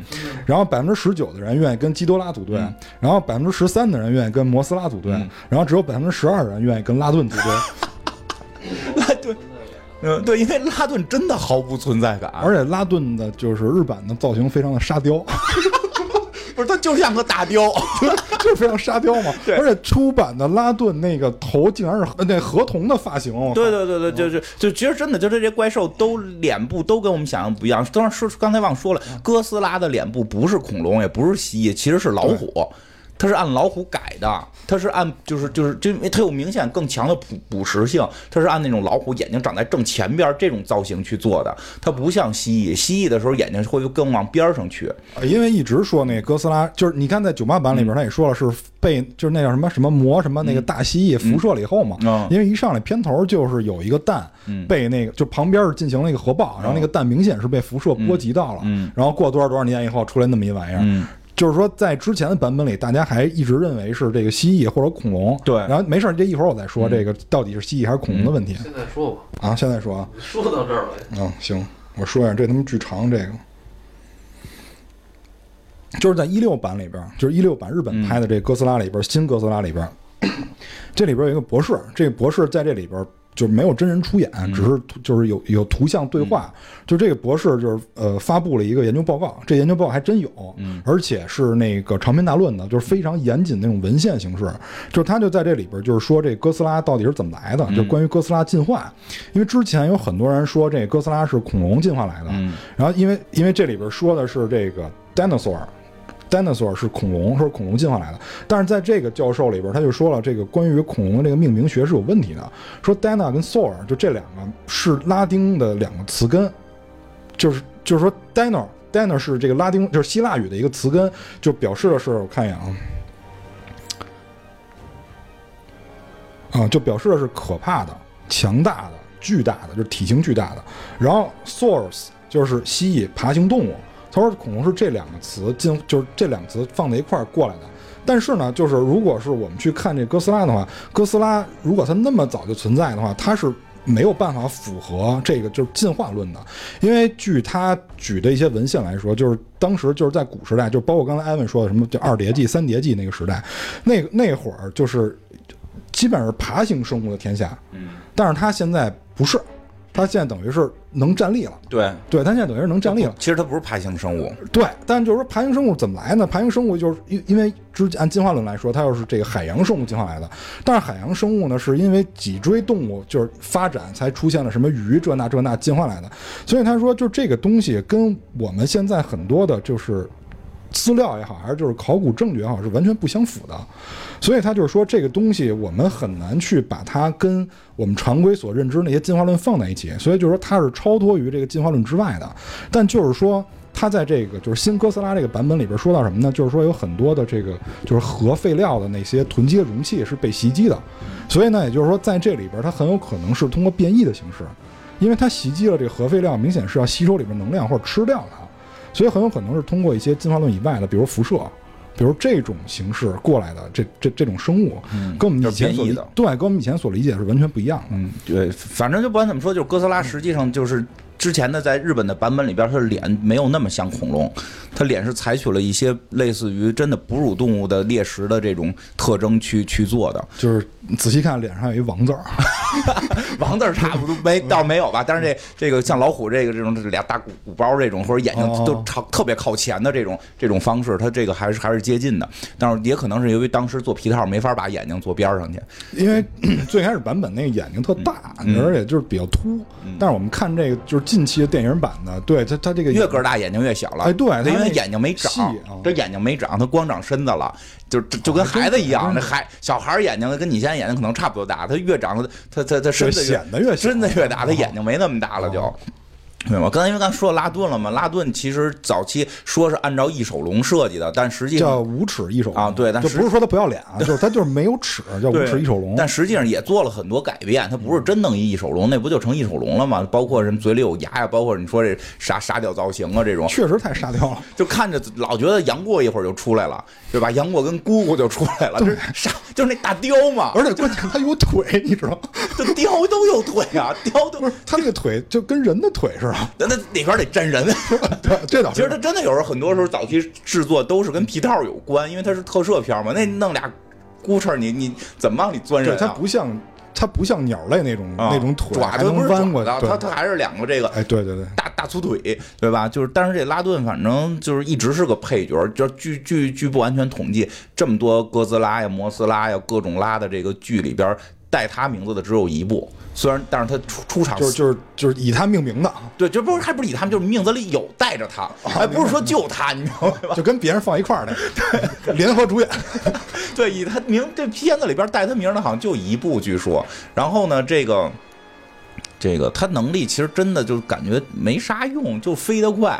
然后百分之十九的人愿意跟基多拉组队，然后百分之十三的人愿意跟摩斯拉组队，然后只有百分之十二的人愿意跟拉顿组队。拉顿，嗯，对，因为拉顿真的毫无存在感，而且拉顿的就是日版的造型非常的沙雕，不是，他就像个大雕。就是非常沙雕嘛。对而且出版的拉顿那个头竟然是呃那河童的发型，对对对对，就是就其实真的就是这些怪兽都脸部都跟我们想象不一样。当然说刚才忘说了，哥斯拉的脸部不是恐龙，也不是蜥蜴，其实是老虎。它是按老虎改的，它是按就是就是就因为它有明显更强的捕捕食性，它是按那种老虎眼睛长在正前边这种造型去做的，它不像蜥蜴，蜥蜴的时候眼睛会更往边上去。呃因为一直说那个哥斯拉，就是你看在九八版里边，他也说了是被就是那叫什么什么魔什么那个大蜥蜴辐射了以后嘛，嗯因为一上来片头就是有一个蛋被那个就旁边进行了一个核爆，然后那个蛋明显是被辐射波及到了，嗯。然后过多少多少年以后出来那么一玩意儿，嗯就是说，在之前的版本里，大家还一直认为是这个蜥蜴或者恐龙。对。然后没事儿，这一会儿我再说这个到底是蜥蜴还是恐龙的问题、现在说吧，啊。现在说啊，说到这儿了，嗯，行，我说一下，这他妈巨长，这个。就是在一六版里边，就是一六版日本拍的这哥斯拉里边，新哥斯拉里边，这里边有一个博士，这个博士在这里边就是没有真人出演，只是图就是有有图像对话。就这个博士就是呃发布了一个研究报告，这研究报告还真有，而且是那个长篇大论的，就是非常严谨那种文献形式。就是他就在这里边就是说这哥斯拉到底是怎么来的，就关于哥斯拉进化。因为之前有很多人说这哥斯拉是恐龙进化来的，然后因为因为这里边说的是这个 dinosaur。Dinosaur 是恐龙，说是恐龙进化来的，但是在这个教授里边，他就说了，这个关于恐龙的这个命名学是有问题的，说 dino 跟 saur 就这两个是拉丁的两个词根，就是就是说 dino dino 是这个拉丁就是希腊语的一个词根，就表示的是我看一眼啊，啊，就表示的是可怕的、强大的、巨大的，就是体型巨大的。然后 saurus 就是蜥蜴、爬行动物。他说恐龙是这两个词进，就是这两个词放在一块儿过来的。但是呢，就是如果是我们去看这哥斯拉的话，哥斯拉如果它那么早就存在的话，它是没有办法符合这个就是进化论的，因为据他举的一些文献来说，就是当时就是在古时代，就包括刚才艾文说的什么叫二叠纪、三叠纪那个时代，那个那会儿就是基本上是爬行生物的天下，嗯，但是它现在不是，它现在等于是能站立了，对，对，它现在等于是能站立了。其实它不是爬行生物，对，但就是说爬行生物怎么来呢？爬行生物就是因因为之按进化论来说，它又是这个海洋生物进化来的。但是海洋生物呢，是因为脊椎动物就是发展才出现了什么鱼这那这那进化来的。所以他说，就这个东西跟我们现在很多的就是资料也好，还是就是考古证据也好，是完全不相符的。所以他就是说，这个东西我们很难去把它跟我们常规所认知那些进化论放在一起。所以就是说，它是超脱于这个进化论之外的。但就是说，它在这个就是新哥斯拉这个版本里边说到什么呢？就是说有很多的这个就是核废料的那些囤积的容器是被袭击的。所以呢，也就是说，在这里边它很有可能是通过变异的形式，因为它袭击了这个核废料，明显是要吸收里面能量或者吃掉它。所以很有可能是通过一些进化论以外的，比如辐射，比如这种形式过来的这这这种生物，跟我们以前所对，跟我们以前所理解是完全不一样的。嗯，对，反正就不管怎么说，就是哥斯拉实际上就是之前的在日本的版本里边，它的脸没有那么像恐龙，它脸是采取了一些类似于真的哺乳动物的猎食的这种特征去去做的。就是你仔细看脸上有一王字儿，王字儿差不多没倒没有吧，但是这这个像老虎这个这种这俩大鼓鼓包这种，或者眼睛哦都朝特别靠前的这种这种方式，它这个还是还是接近的，但是也可能是由于当时做皮套没法把眼睛做边上去。因为 最开始版本那个眼睛特大，嗯而且就是比较凸。但是我们看这个就是近期的电影版的，对他他这个越个儿大眼睛越小了。哎对他因为那眼睛没长啊，这眼睛没长，他光长身子了，就就就跟孩子一样。那孩小孩儿眼睛跟你现在眼睛可能差不多大，他越长得他他他身子对显得越小身子越大，他眼睛没那么大了就。哦对吗？刚才因为刚才说了拉顿了嘛，拉顿其实早期说是按照翼手龙设计的，但实际上叫无齿翼手龙啊对但就是不是说他不要脸啊，就是他就是没有齿，叫无齿翼手龙。但实际上也做了很多改变，他不是真弄一翼手龙，那不就成翼手龙了吗？包括什么嘴里有牙呀，包括你说这傻傻屌造型啊这种，确实太沙雕了，就看着老觉得杨过一会儿就出来了，对吧？杨过跟姑姑就出来了，就是沙就是那大雕嘛，而且关键他有腿，你知道吗？这雕都有腿啊，雕都不是，他那个腿就跟人的腿似的。那那里边得站人。对，这倒是其实它真的有时候很多时候早期制作都是跟皮套有关，因为它是特摄片嘛，那弄俩咕哧你你怎么往里钻人？它不像它不像鸟类那种、啊那种腿爪它不是弯过，爪的，它它还是两个这个哎，对对对，大大粗腿，对吧？就是，但是这拉顿反正就是一直是个配角，就是据据据不完全统计，这么多哥斯拉呀、摩斯拉呀、各种拉的这个剧里边，带他名字的只有一部，虽然但是他出出场就是就是就是以他命名的，对，就不是还不是以他们，就是名字里有带着他，还不是说就他，你明白吧？就跟别人放一块儿的，对，联合主演。对，以他名这片子里边带他名的好像就一部，据说。然后呢，这个这个他能力其实真的就感觉没啥用，就飞得快，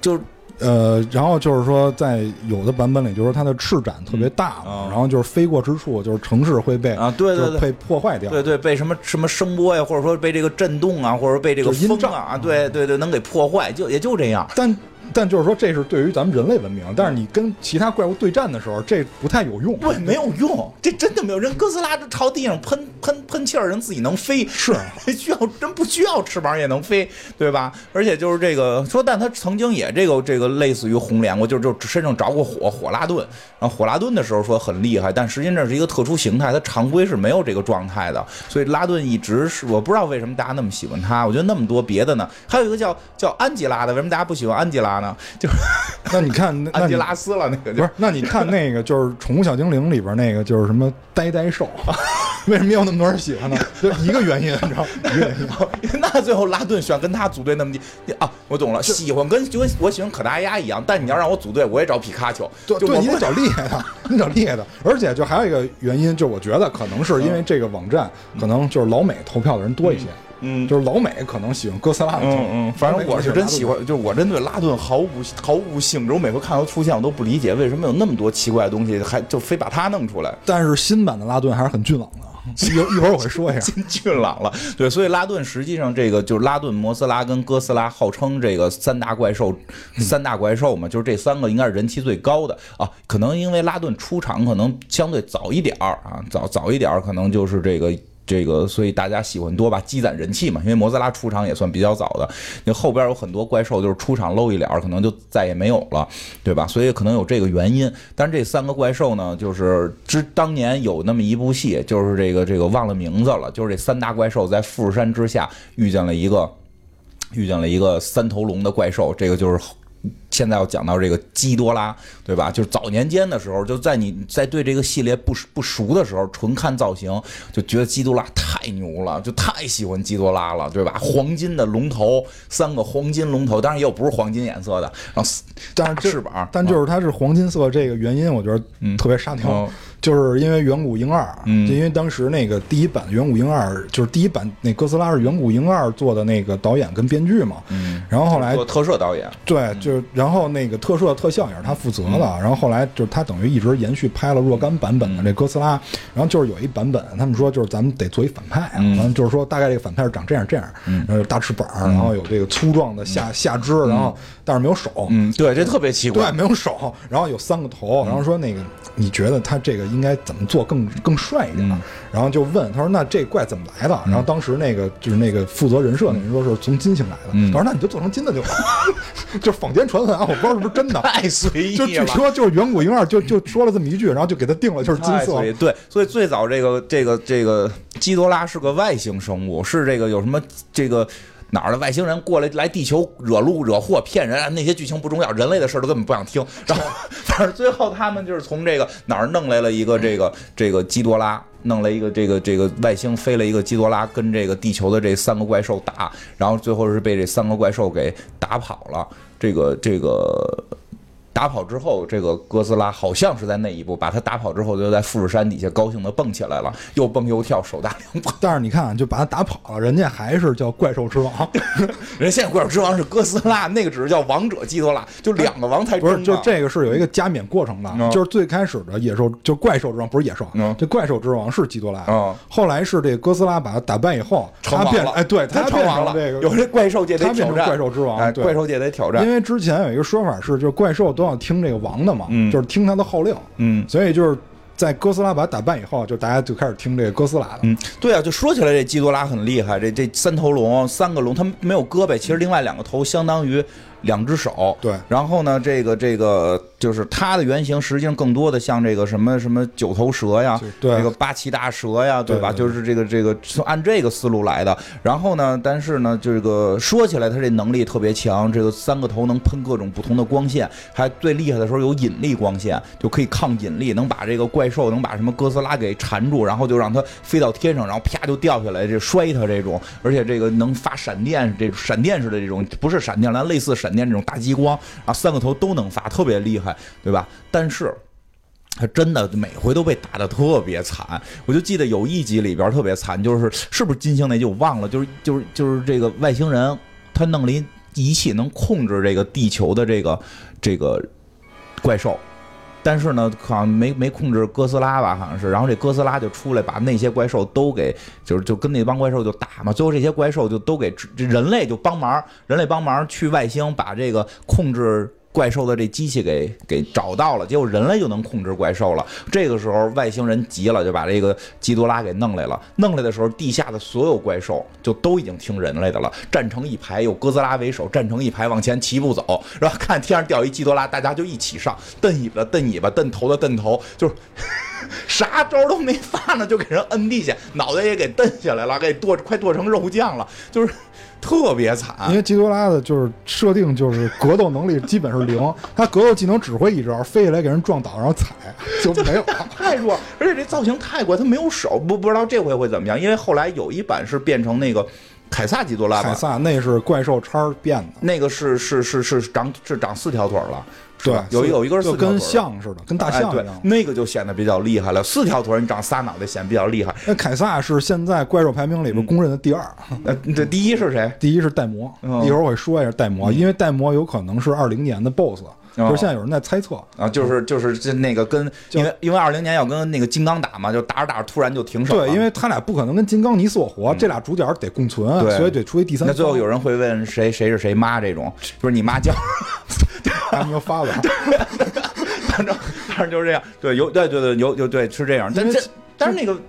就呃，然后就是说，在有的版本里，就是说它的翅展特别大嘛，嗯然后就是飞过之处，就是城市会被啊对对对就被破坏掉。对对，被什么什么声波呀，或者说被这个震动啊，或者被这个风啊，对对对，能给破坏，就也就这样。但但就是说，这是对于咱们人类文明，但是你跟其他怪物对战的时候，这不太有用。对，没有用，这真的没有。人哥斯拉就朝地上喷喷喷气儿，人自己能飞，是 需要真不需要翅膀也能飞，对吧？而且就是这个说，但他曾经也这个这个类似于红莲过，就就身上着过火，火拉顿。然后火拉顿的时候说很厉害，但实际上这是一个特殊形态，它常规是没有这个状态的。所以拉顿一直是我不知道为什么大家那么喜欢他。我觉得那么多别的呢，还有一个叫叫安吉拉的，为什么大家不喜欢安吉拉呢？就是那你看，那安吉你拉斯了，那个就不是？那你看那个就是《宠物小精灵》里边那个就是什么呆呆兽，为什么有那么多人喜欢呢？就一个原因，你知道？一个原因。那最后拉顿选跟他组队那么低啊，我懂了，喜欢跟就跟我喜欢可达鸭一样，但你要让我组队，我也找皮卡丘，对对，你得找厉害的，你找厉害的。而且就还有一个原因，就我觉得可能是因为这个网站可能就是老美投票的人多一些，嗯。就是老美可能喜欢哥斯拉嗯嗯，反正我是真喜欢，就是我真对拉顿毫无毫无兴致。我每回看到出现，我都不理解为什么有那么多奇怪的东西，还就非把它弄出来。但是新版的拉顿还是很俊朗的。一一会儿我会说一下。真俊朗了，对，所以拉顿实际上这个就是拉顿、摩斯拉跟哥斯拉，号称这个三大怪兽，三大怪兽嘛，就是这三个应该是人气最高的啊。可能因为拉顿出场可能相对早一点儿啊，早早一点儿可能就是这个。这个，所以大家喜欢多吧，积攒人气嘛。因为摩斯拉出场也算比较早的，那后边有很多怪兽就是出场露一脸，可能就再也没有了，对吧？所以可能有这个原因。但是这三个怪兽呢，就是之当年有那么一部戏，就是这个这个忘了名字了，就是这三大怪兽在富士山之下遇见了一个遇见了一个三头龙的怪兽，这个就是。现在要讲到这个基多拉，对吧？就是早年间的时候，就在你在对这个系列不熟不熟的时候，纯看造型就觉得基多拉太牛了，就太喜欢基多拉了，对吧？黄金的龙头，三个黄金龙头，当然也有不是黄金颜色的，然后但是翅膀，但就是它是黄金色这个原因，我觉得特别沙雕，嗯就是因为远古英二，嗯。就因为当时那个第一版远古英二，就是第一版那哥斯拉是远古英二做的那个导演跟编剧嘛，嗯，然后后来做特摄导演，对，就是然后那个特摄特效也是他负责的，然后后来就是他等于一直延续拍了若干版本的这哥斯拉，然后就是有一版本他们说就是咱们得做一反派啊，嗯。完了就是说大概这个反派是长这样这样，然后有大翅膀，然后有这个粗壮的下下肢，然后但是没有手，嗯，对，这特别奇怪对，，没有手，然后有三个头，然后说那个你觉得他这个应该怎么做更更帅一点？嗯然后就问他说那这怪怎么来的？然后当时那个就是那个负责人设的人说是从金星来的，嗯他说那你就做成金的就好，就坊间传闻啊，我不知道是不是真的。太随意了就据。说就是远古婴儿就就说了这么一句，然后就给他定了就是金色随意。对，所以最早这个这个这个基多拉是个外星生物，是这个有什么这个。哪儿的外星人过来来地球惹路惹祸骗人啊？那些剧情不重要，人类的事儿都根本不想听。然后，反正最后他们就是从这个哪儿弄来了一个这个这个基多拉，弄了一个这个这个外星飞了一个基多拉，跟这个地球的这三个怪兽打，然后最后是被这三个怪兽给打跑了。这个这个打跑之后，这个哥斯拉好像是在那一步把他打跑之后，就在富士山底下高兴的蹦起来了，又蹦又跳，手大两把。但是你看，就把他打跑了，人家还是叫怪兽之王，人现在怪兽之王是哥斯拉，那个只是叫王者基多拉，就两个王才不是，就这个是有一个加冕过程的，嗯。就是最开始的野兽，就怪兽之王不是野兽，嗯。这怪兽之王是基多拉，嗯。后来是这个哥斯拉把他打败以后，他成王了，变哎对，他成王了，这个有这怪兽界得他变成挑战，怪兽之王哎，怪兽界得挑战。因，为之前有一个说法是，就是怪兽都要听这个王的嘛，嗯就是听他的号令，嗯。所以就是在哥斯拉把它打败以后，就大家就开始听这个哥斯拉的。嗯，对啊，就说起来，这基多拉很厉害，这这三头龙，三个龙，它没有胳膊，其实另外两个头相当于两只手。对然后呢，这个这个就是它的原型，实际上更多的像这个什么什么九头蛇呀，对这个八岐大蛇呀，吧？对对就是这个这个是按这个思路来的。然后呢，但是呢，这个说起来，它这能力特别强，这个三个头能喷各种不同的光线，还最厉害的时候有引力光线，就可以抗引力，能把这个怪兽能把什么哥斯拉给缠住，然后就让它飞到天上，然后啪就掉下来，这摔它这种，而且这个能发闪电，这闪电似的这种不是闪电，但类似闪电这种大激光啊，三个头都能发，特别厉害，对吧？但是。他真的每回都被打得特别惨，我就记得有一集里边特别惨，就是是不是金星那集我忘了，就是就是就是这个外星人他弄了一仪器能控制这个地球的这个这个怪兽，但是呢好像没没控制哥斯拉吧，好像是，然后这哥斯拉就出来把那些怪兽都给就是就跟那帮怪兽就打嘛，最后这些怪兽就都给人类就帮忙，人类帮忙去外星把这个控制。怪兽的这机器给给找到了，结果人类就能控制怪兽了。这个时候外星人急了，就把这个基多拉给弄来了。弄来的时候，地下的所有怪兽就都已经听人类的了，站成一排，有哥斯拉为首，站成一排往前齐步走。然后看天上掉一基多拉，大家就一起上，蹬尾巴蹬尾巴，蹬头的蹬头，就是 啥招都没发呢，就给人摁地下，脑袋也给蹬下来了，给剁快剁成肉酱了，就是特别惨。因为基多拉的就是设定就是格斗能力基本是零，他格斗技能只会一招，飞起来给人撞倒，然后踩 就没有了。太弱，而且这造型太怪，他没有手，不不知道这回会怎么样。因为后来有一版是变成那个凯撒基多拉，凯撒那是怪兽叉变的，那个是是是是长是长四条腿了，对，有一有一个是就跟。象似的，跟大象一样，。那个就显得比较厉害了。四条腿，你长仨脑袋，显得比较厉害。那凯撒是现在怪兽排名里边公认的第二，呃，这第一是谁？第一是戴魔。嗯一会儿我会说一下戴魔，因为戴魔有可能是二零年的 BOSS，哦就是现在有人在猜测。啊，就是就是这那个跟，因为因为二零年要跟那个金刚打嘛，就打着打着突然就停手了。对，因为他俩不可能跟金刚你死我活，这俩主角得共存，对所以得出一第三。那最后有人会问谁谁是谁妈这种，就是你妈叫，还没有发完，反正反正就是这样。对，有对对对有有对是这样，但因为这但是那个嗯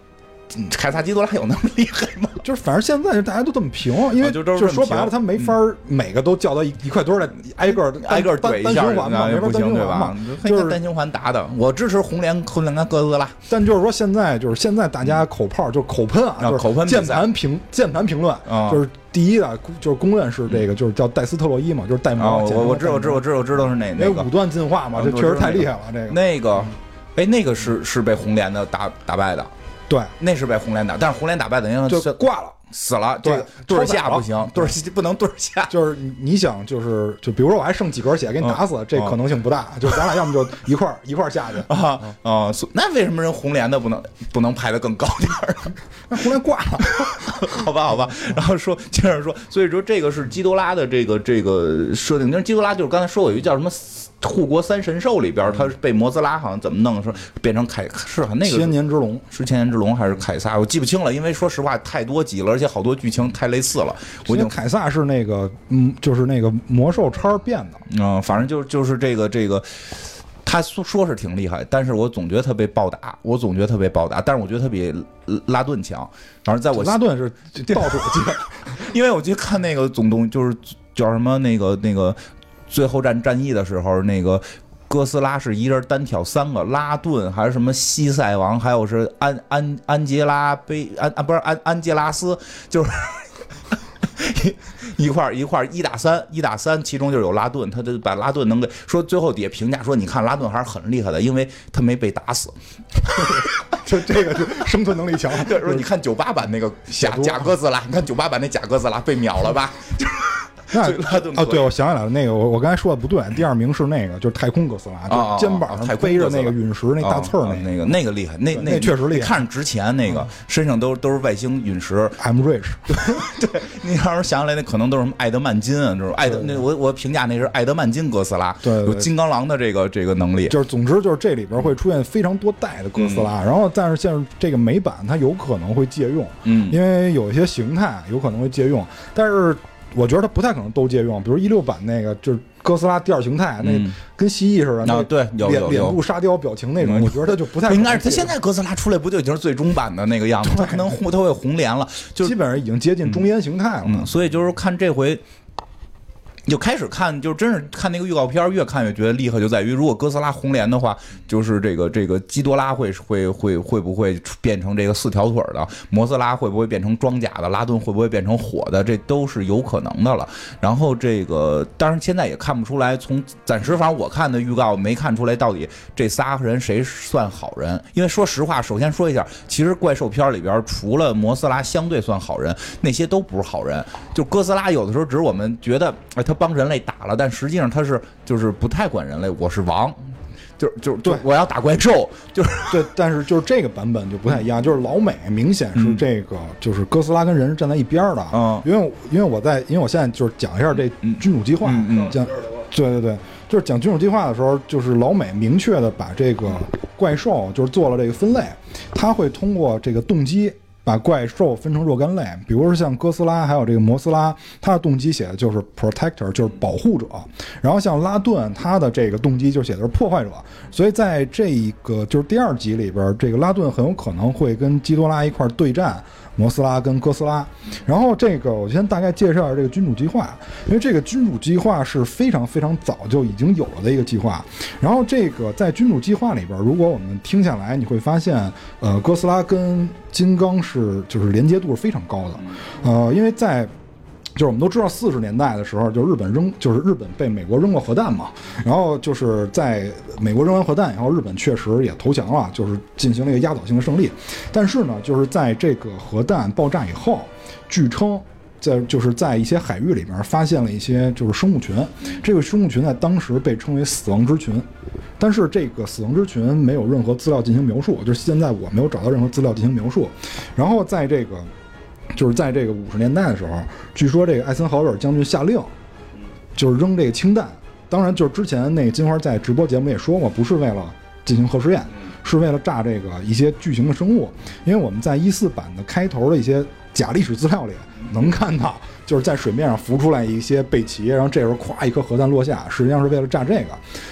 凯撒基多拉有那么厉害吗？就是反正现在大家都这么评，因为啊就是说白了，他没法儿每个都叫到一一块堆儿来，挨个挨个单怼一下单循环嘛，那没法单不行对吧循环嘛？？就是单循环打的，我支持红莲红莲哥斯拉。但就是说现在就是现在大家口炮就是口喷啊，啊就是口喷键盘评键盘评论啊，就是第一的就是公认是这个就是叫戴斯特洛伊嘛，就是戴蒙，我我知道我知道我知道我知道是哪那个因为五段进化嘛，这确实太厉害了，这个那个，哎，那个是是被红莲的打打败的，对那是被红莲打，但是红莲打败等于就是挂了。死了，对这个对下不行，对儿不能对儿下。就是你你想就是就比如说我还剩几格血给你打死，这可能性不大。就咱俩要么就一块儿一块儿下去，啊啊！那为什么人红莲的不能不能排的更高点儿？那红莲挂了。好吧，好吧。然后说接着说，所以说这个是基多拉的这个这个设定。因为基多拉就是刚才说过有一个叫什么护国三神兽里边，他是被摩斯拉好像怎么弄，说变成凯是啊那个千年之龙，是千年之龙还是凯撒？我记不清了，因为说实话太多集了，而且好多剧情太类似了，我觉得凯撒是那个嗯，就是那个魔兽叉变的。嗯，反正就就是这个这个。他说说是挺厉害，但是我总觉得他被暴打，我总觉得他被暴打，但是我觉得他比拉顿强。反正在我拉顿是倒数记，因为我去看那个总动，就是叫什么那个那个最后战战役的时候，那个哥斯拉是一人单挑三个，拉顿还是什么西塞王，还有是安安安杰拉贝安啊不是安安杰拉斯，就是。一一块儿一块儿一打三，一打三，其中就有拉顿，他就把拉顿能给说，最后底下评价说，你看拉顿还是很厉害的，因为他没被打死。就这个就生存能力强。对，说你看九八版那个假假哥斯拉，你看九八版那假哥斯拉被秒了吧？那所以拉顿可啊，对，我想起来了，那个我我刚才说的不对，第二名是那个就是太空哥斯拉，啊就是肩膀上背着那个陨石那大刺儿啊那那个那个厉害，那那那确实厉害嗯看着值钱，那个身上都都是外星陨石。I'm rich。对，你要是想起来，那可能都是什么艾德曼金啊，就是艾德那我我评价那是爱德曼金哥斯拉，对对对有金刚狼的这个这个能力。就是总之就是这里边会出现非常多代的哥斯拉，然后但是像这个美版它有可能会借用，嗯因为有一些形态有可能会借用，但是我觉得他不太可能都借用，比如一六版那个就是哥斯拉第二形态，那嗯。跟蜥蜴似的，那啊对脸脸部沙雕表情那种，嗯。我觉得他就不太应该是他现在哥斯拉出来不就已经是最终版的那个样子？他可能红他会红莲了，就基本上已经接近中烟形态了。嗯，所以就是看这回就开始看，就真是看那个预告片，越看越觉得厉害，就在于如果哥斯拉红莲的话，就是这个这个基多拉会会会会不会变成这个四条腿的，摩斯拉会不会变成装甲的，拉顿会不会变成火的，这都是有可能的了。然后这个当然现在也看不出来，从暂时反正我看的预告没看出来到底这仨人谁算好人。因为说实话，首先说一下，其实怪兽片里边除了摩斯拉相对算好人，那些都不是好人。就哥斯拉有的时候只是我们觉得，哎，他帮人类打了，但实际上他是就是不太管人类，我是王，就就就对。我要打怪兽，就是对，但是就是这个版本就不太一样，就是老美明显是嗯。这个，就是哥斯拉跟人是站在一边儿的。嗯。因为因为我在，因为我现在就是讲一下这嗯君主计划，嗯嗯。讲对对对，就是讲君主计划的时候，就是老美明确的把这个怪兽就是做了这个分类，他会通过这个动机。把怪兽分成若干类，比如说像哥斯拉，还有这个摩斯拉，它的动机写的就是 protector，就是保护者。然后像拉顿，它的这个动机就写的是破坏者。所以在这一个就是第二集里边，这个拉顿很有可能会跟基多拉一块儿对战摩斯拉跟哥斯拉。然后这个我先大概介绍一下这个君主计划，因为这个君主计划是非常非常早就已经有了的一个计划。然后这个在君主计划里边，如果我们听下来，你会发现，呃，哥斯拉跟金刚是就是连接度是非常高的，呃，因为在就是我们都知道，四十年代的时候，就日本扔，就是日本被美国扔过核弹嘛。然后就是在美国扔完核弹以后，日本确实也投降了，就是进行了一个压倒性的胜利。但是呢，就是在这个核弹爆炸以后，据称。在就是在一些海域里面发现了一些就是生物群，这个生物群在当时被称为死亡之群，但是这个死亡之群没有任何资料进行描述，就是现在我没有找到任何资料进行描述。然后在这个就是在这个五十年代的时候，据说这个艾森豪威尔将军下令，就是扔这个氢弹。当然，就是之前那个金花在直播节目也说过，不是为了进行核试验，是为了炸这个一些巨型的生物。因为我们在一四版的开头的一些假历史资料里能看到，就是在水面上浮出来一些背鳍，然后这时候咵一颗核弹落下，实际上是为了炸这个。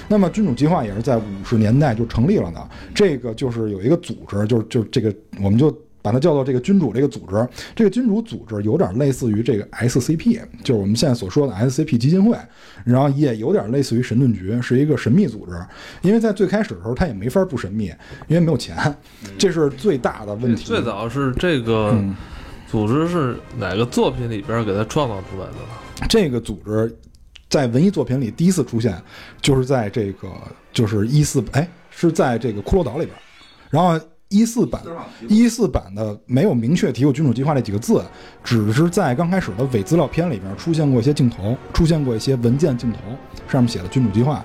那么君主计划也是在五十年代就成立了呢，这个就是有一个组织，就是就是这个我们就。把它叫做这个君主这个组织，这个君主组织有点类似于这个 SCP，就是我们现在所说的 SCP 基金会，然后也有点类似于神盾局，是一个神秘组织。因为在最开始的时候，它也没法不神秘，因为没有钱，这是最大的问题。最早是这个嗯组织是哪个作品里边给它创造出来的呢？这个组织在文艺作品里第一次出现，就是在这个就是一四哎是在这个骷髅岛里边，然后一四版一四版的没有明确提过君主计划这几个字，只是在刚开始的伪资料片里边出现过一些镜头，出现过一些文件镜头，上面写的君主计划。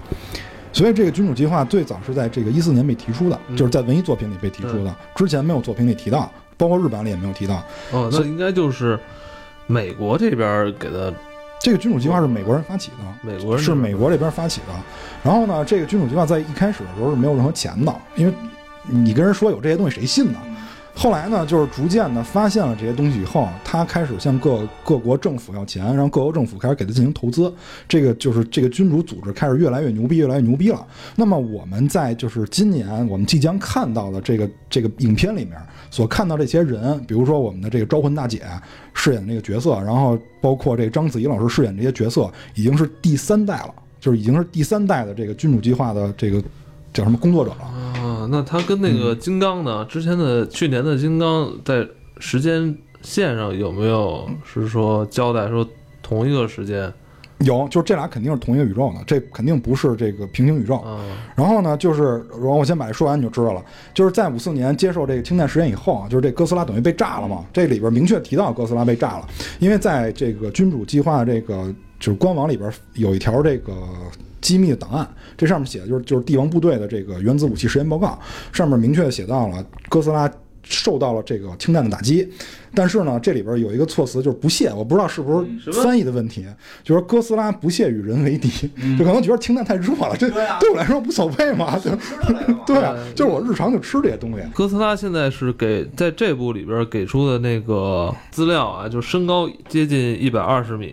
所以这个君主计划最早是在这个一四年被提出的，嗯就是在文艺作品里被提出的，之前没有作品里提到，包括日版里也没有提到。哦，那应该就是美国这边给的，这个君主计划是美国人发起的，美国人是美国这边发起的。然后呢，这个君主计划在一开始的时候是没有任何钱的，因为你跟人说有这些东西，谁信呢？后来呢，就是逐渐的发现了这些东西以后，他开始向各各国政府要钱，然后各国政府开始给他进行投资。这个就是这个君主组织开始越来越牛逼，越来越牛逼了。那么我们在就是今年我们即将看到的这个这个影片里面所看到这些人，比如说我们的这个招魂大姐饰演这个角色，然后包括这个章子怡老师饰演这些角色，已经是第三代了，就是已经是第三代的这个君主计划的这个叫什么工作者了。啊，那他跟那个嗯金刚呢？之前的去年的金刚在时间线上有没有是说交代说同一个时间有，就是这俩肯定是同一个宇宙的，这肯定不是这个平行宇宙。嗯？然后呢，就是然后我先把这说完你就知道了。就是在五四年接受这个氢弹实验以后啊，就是这哥斯拉等于被炸了嘛。这里边明确提到哥斯拉被炸了，因为在这个君主计划这个就是官网里边有一条这个机密的档案，这上面写的就是就是帝王部队的这个原子武器实验报告，上面明确的写到了哥斯拉。受到了这个氢弹的打击，但是呢，这里边有一个措辞就是不屑，我不知道是不是翻译的问题，就是哥斯拉不屑与人为敌，就可能觉得氢弹太弱了，这对我来说无所谓嘛，就 对啊，就是我日常就吃这些东西。哥斯拉现在是给在这部里边给出的那个资料啊，就身高接近一百二十米，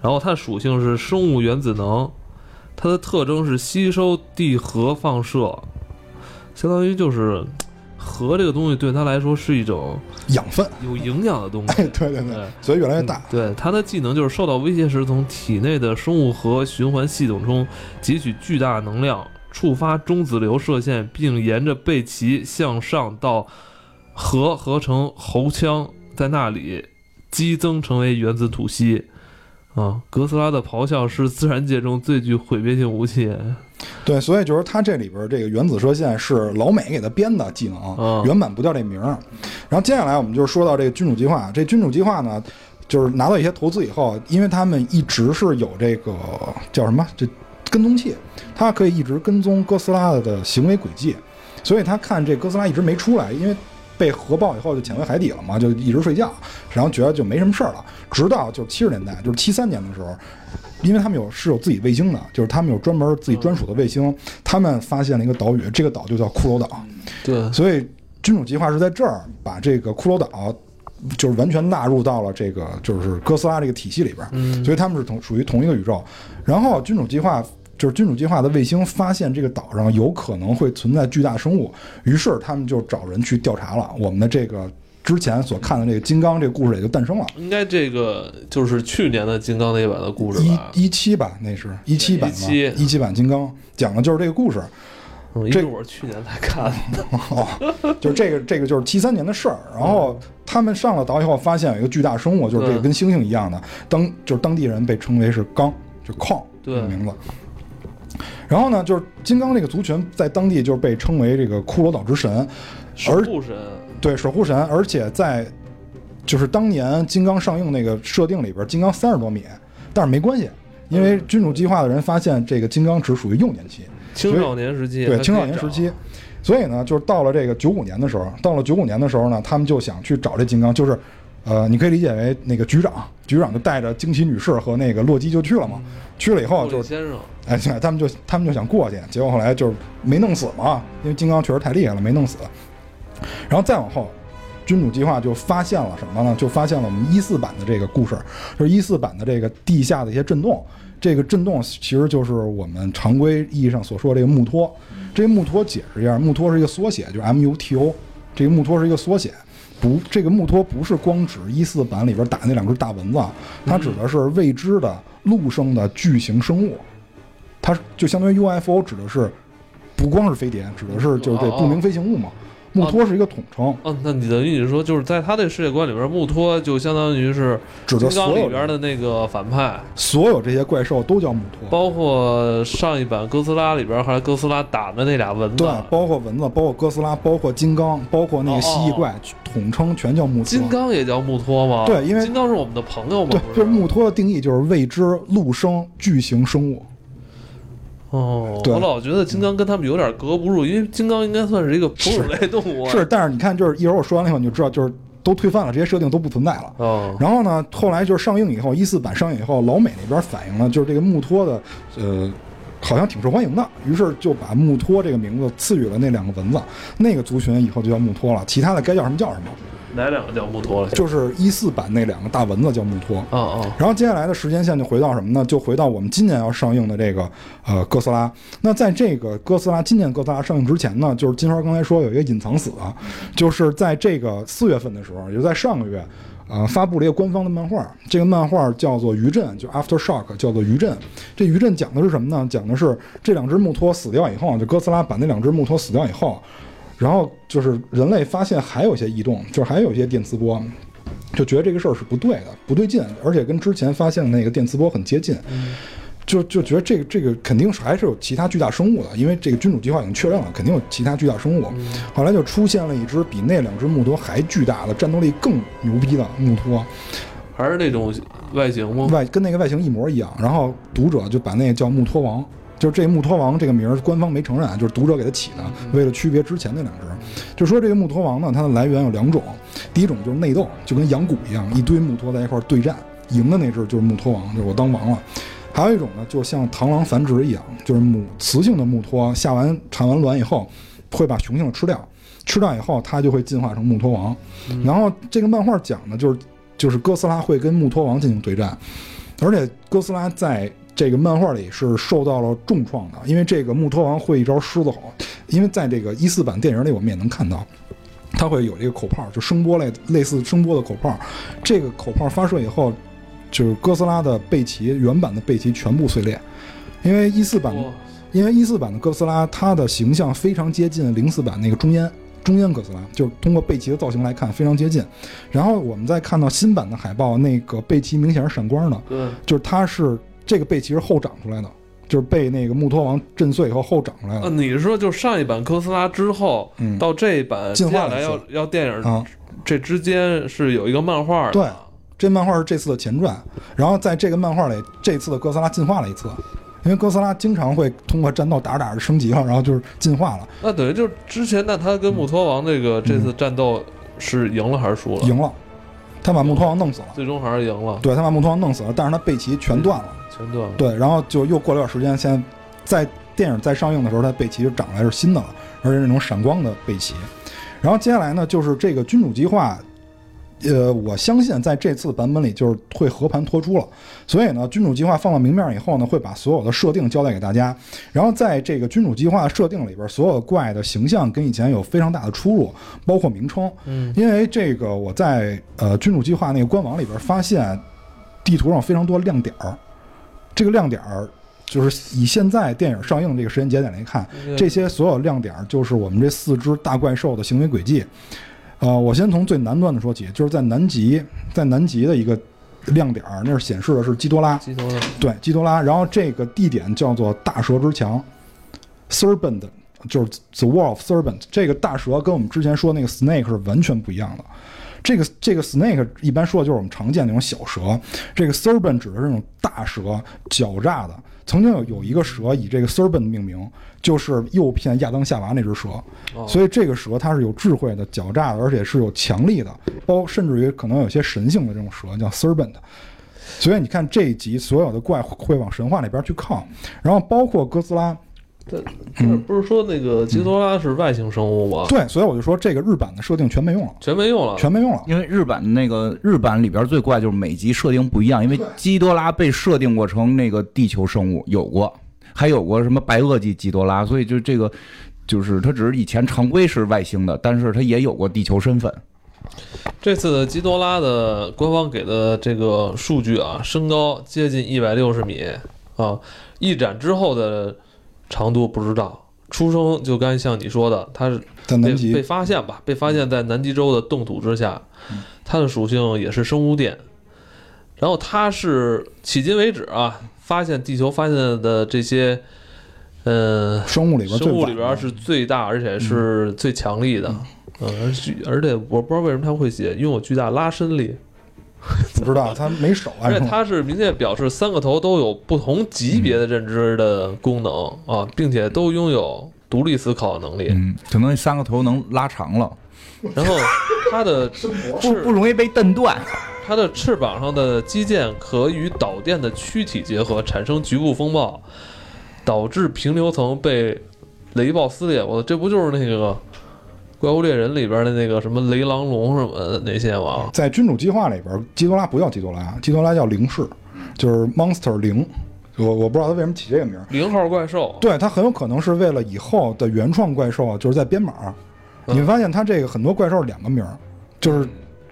然后它的属性是生物原子能，它的特征是吸收地核放射，相当于就是核这个东西对它来说是一种养分，有营养的东哎，西。对对对，对所以越来越大。对它的技能就是受到威胁时，从体内的生物核循环系统中汲取巨大能量，触发中子流射线，并沿着背鳍向上到核合成喉腔，在那里激增成为原子吐息。啊，哥斯拉的咆哮是自然界中最具毁灭性武器。对，所以就是它这里边这个原子射线是老美给他编的技能，嗯原版不叫这名儿。然后接下来我们就是说到这个君主计划，这君主计划呢，就是拿到一些投资以后，因为他们一直是有这个叫什么这跟踪器，它可以一直跟踪哥斯拉的行为轨迹，所以他看这哥斯拉一直没出来，因为。被核爆以后就潜回海底了嘛，就一直睡觉，然后觉得就没什么事儿了。直到就是七十年代，就是七三年的时候，因为他们有是有自己卫星的，就是他们有专门自己专属的卫星，他们发现了一个岛屿，这个岛就叫骷髅岛。对，所以君主计划是在这儿把这个骷髅岛就是完全纳入到了这个就是哥斯拉这个体系里边所以他们是同属于同一个宇宙。然后君主计划就是君主计划的卫星发现这个岛上有可能会存在巨大生物，于是他们就找人去调查了。我们的这个之前所看的这个金刚这个故事也就诞生了。应该这个就是去年的金刚那一版的故事一吧？一七版那是一七版的17一七版金刚讲的就是这个故事。嗯，这为我是去年才看的。哦，就是这个这个就是七三年的事儿。然后他们上了岛以后，发现有一个巨大生物，就是这个嗯跟猩猩一样的，当就是当地人被称为是刚，就矿这对个名字。然后呢，就是金刚这个族群在当地就是被称为这个骷髅岛之神，而守护神，对守护神，而且在就是当年金刚上映那个设定里边，金刚三十多米，但是没关系，因为君主计划的人发现这个金刚只属于幼年期，青少年时期，对青少年时期。所以呢，就是到了这个九五年的时候，到了九五年的时候呢，他们就想去找这金刚，就是，呃，你可以理解为那个局长，局长就带着惊奇女士和那个洛基就去了嘛。去了以后就是，先生，哎，他们就他们就想过去，结果后来就是没弄死嘛，因为金刚确实太厉害了，没弄死。然后再往后，君主计划就发现了什么呢？就发现了我们一四版的这个故事，就是一四版的这个地下的一些震动。这个震动其实就是我们常规意义上所说的这个木托。这个木托解释一下，木托是一个缩写，就是 MUTO。这个木托是一个缩写，不，这个木托不是光指一四版里边打那两只大蚊子，它指的是未知的陆生的巨型生物。它就相当于 UFO 指的是不光是飞碟，指的是就是这不明飞行物嘛。木托是一个统称，哦，那你的意思是说，就是在他这世界观里边，木托就相当于是指的所有里边的那个反派，所有这些怪兽都叫木托。包括上一版哥斯拉里边，后来哥斯拉打的那俩蚊子，对，包括蚊子，包括哥斯拉，包括金刚，包括那个蜥蜴怪，统称全叫木托。金刚也叫木托吗？对因为金刚是我们的朋友嘛，对，就是木托的定义就是未知陆生巨型生物。哦，对我老觉得金刚跟他们有点格格不入，因为金刚应该算是一个哺乳类动物啊。是，但是你看，就是一会儿我说完了以后，你就知道，就是都推翻了，这些设定都不存在了。哦，然后呢，后来就是上映以后，一四版上映以后，老美那边反映了，就是这个木托的，呃，好像挺受欢迎的，于是就把木托这个名字赐予了那两个蚊子，那个族群以后就叫木托了，其他的该叫什么叫什么。哪两个叫木托了？就是一四版那两个大蚊子叫木托。哦哦，然后接下来的时间线就回到什么呢？就回到我们今年要上映的这个呃哥斯拉。那在这个哥斯拉今年哥斯拉上映之前呢，就是金花刚才说有一个隐藏死啊，就是在这个四月份的时候，也就在上个月，呃，发布了一个官方的漫画。这个漫画叫做《余震》，就 After Shock，叫做《余震》。这余震讲的是什么呢？讲的是这两只木托死掉以后，就哥斯拉把那两只木托死掉以后，然后就是人类发现还有一些异动，就是还有一些电磁波。就觉得这个事儿是不对的，不对劲，而且跟之前发现的那个电磁波很接近，就就觉得这个这个肯定是还是有其他巨大生物的，因为这个君主计划已经确认了，肯定有其他巨大生物。后来就出现了一只比那两只木托还巨大的、战斗力更牛逼的木托，还是那种外形吗？外跟那个外形一模一样。然后读者就把那个叫木托王，就是这木托王这个名儿官方没承认，就是读者给他起的，为了区别之前那两只。就说这个木托王呢，它的来源有两种，第一种就是内斗，就跟羊骨一样，一堆木托在一块儿对战，赢的那只就是木托王，就是我当王了。还有一种呢，就像螳螂繁殖一样，就是母雌性的木托下完产完卵以后，会把雄性的吃掉，吃掉以后它就会进化成木托王。然后这个漫画讲的就是就是哥斯拉会跟木托王进行对战，而且哥斯拉在这个漫画里是受到了重创的，因为这个木托王会一招狮子吼，因为在这个一四版电影里，我们也能看到。它会有这个口炮，就声波类类似声波的口炮。这个口炮发射以后，就是哥斯拉的背鳍原版的背鳍全部碎裂，因为一四版因为一四版的哥斯拉，它的形象非常接近零四版那个中烟中烟哥斯拉，就是通过背鳍的造型来看非常接近。然后我们再看到新版的海报，那个背鳍明显是闪光的，对，就是它是这个背鳍是后长出来的，就是被那个木托王震碎以后后长出来啊，的。你是说就上一版哥斯拉之后，嗯。到这一版进化了一次要要电影，啊，这之间是有一个漫画的，对这漫画是这次的前传，然后在这个漫画里，这次的哥斯拉进化了一次，因为哥斯拉经常会通过战斗打着打着升级了，然后就是进化了，那等于就是之前那他跟木托王这个这次战斗是赢了还是输了？赢了，他把木托王弄死了，最终还是赢了，对他把木托王弄死了，但是他背鳍全断了，全对，然后就又过了段时间，现在在电影再上映的时候，它背鳍就长来是新的了，而且是那种闪光的背鳍。然后接下来呢，就是这个君主计划，呃，我相信在这次版本里就是会和盘托出了，所以呢，君主计划放到明面以后呢，会把所有的设定交代给大家。然后在这个君主计划设定里边，所有怪的形象跟以前有非常大的出入，包括名称。嗯，因为这个我在呃君主计划那个官网里边发现，地图上非常多亮点儿，这个亮点儿就是以现在电影上映这个时间节点来看，这些所有亮点儿就是我们这四只大怪兽的行为轨迹。呃，我先从最南端的说起，就是在南极，在南极的一个亮点儿，那是显示的是基多拉，基多拉对，基多拉。然后这个地点叫做大蛇之墙 （Serpent），就是 The Wall of Serpent。这个大蛇跟我们之前说那个 Snake 是完全不一样的。这个这个 snake 一般说的就是我们常见那种小蛇，这个 serpent 指的是那种大蛇，狡诈的。曾经有有一个蛇以这个 serpent 命名，就是诱骗亚当夏娃那只蛇。哦所以这个蛇它是有智慧的、狡诈的，而且是有强力的，包甚至于可能有些神性的这种蛇叫 serpent。所以你看这一集所有的怪会往神话那边去靠，然后包括哥斯拉，不是说那个基多拉是外星生物吗？对，所以我就说这个日版的设定全没用了，全没用了。全没用了。因为日版的那个日版里边最怪就是每集设定不一样，因为基多拉被设定过成那个地球生物，有过，还有过什么白垩纪基多拉，所以就这个就是它只是以前常规是外星的，但是它也有过地球身份。这次的基多拉的官方给的这个数据啊，身高接近一百六十米啊，一展之后的长度不知道。出生就该像你说的，它是被发现吧，被发现在南极洲的冻土之下，它的属性也是生物电。然后它是迄今为止啊，发现地球发现的这些，呃，生物里边最生物里边是最大，而且是最强力的。嗯，而且而且我不知道为什么它会写拥有巨大拉伸力，不知道他没手啊，而且是吗它是明确表示三个头都有不同级别的认知的功能啊，并且都拥有独立思考的能力。嗯，可能那三个头能拉长了，然后 它的不翅不容易被蹬断。它的翅膀上的肌腱可与导电的躯体结合，产生局部风暴，导致平流层被雷暴撕裂。我这不就是那个《怪物猎人》里边的那个什么雷狼龙什么的那些吗？在君主计划里边，基多拉不叫基多拉，基多拉叫零式，就是 Monster 零。我我不知道他为什么起这个名儿，零号怪兽，对，他很有可能是为了以后的原创怪兽啊，就是在编码。嗯你会发现他这个很多怪兽两个名儿，就是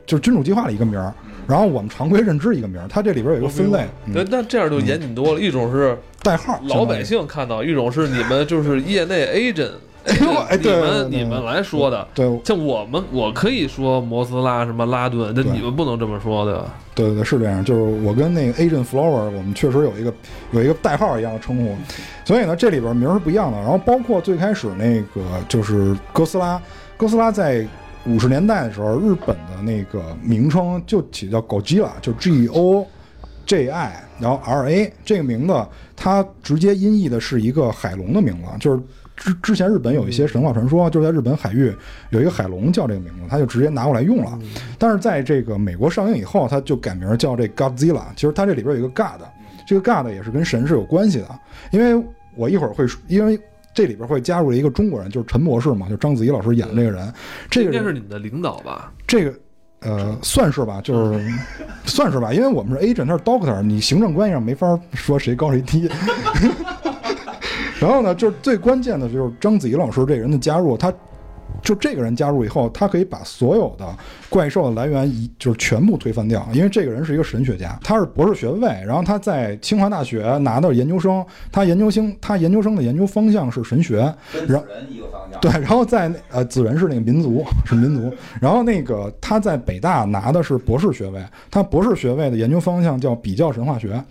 就是君主计划的一个名儿，然后我们常规认知一个名儿，它这里边有一个分类，对，嗯、那这样就严谨多了。一种是代号，老百姓看到，一种是你们就是业内 agent，呦 哎你对对对们你们来说的。对像我们，我可以说摩斯拉什么拉顿，但你们不能这么说的。对对对，是这样。就是我跟那个 Agent Flower，我们确实有一个有一个代号一样的称呼，所以呢，这里边名儿是不一样的。然后包括最开始那个就是哥斯拉，哥斯拉在五十年代的时候，日本的那个名称就起叫 Gojira，就 G O J I，然后 R A 这个名字，它直接音译的是一个海龙的名字，就是。之之前日本有一些神话传说，就是在日本海域有一个海龙叫这个名字，他就直接拿过来用了。但是在这个美国上映以后，他就改名叫这 Godzilla。其实它这里边有一个 God，这个 God 也是跟神是有关系的。因为我一会儿会说，因为这里边会加入了一个中国人，就是陈博士嘛，就章子怡老师演的这个人。这个应该是你们的领导吧？这个呃，算是吧，就是 算是吧，因为我们是 agent，他是 doctor，你行政关系上没法说谁高谁低。然后呢，就是最关键的就是章子怡老师这人的加入，他就这个人加入以后，他可以把所有的怪兽的来源一就是全部推翻掉，因为这个人是一个神学家，他是博士学位，然后他在清华大学拿到研究生，他研究生他研究生的研究方向是神学，然后人一个方向对，然后在呃子人是那个民族是民族，然后那个他在北大拿的是博士学位，他博士学位的研究方向叫比较神话学。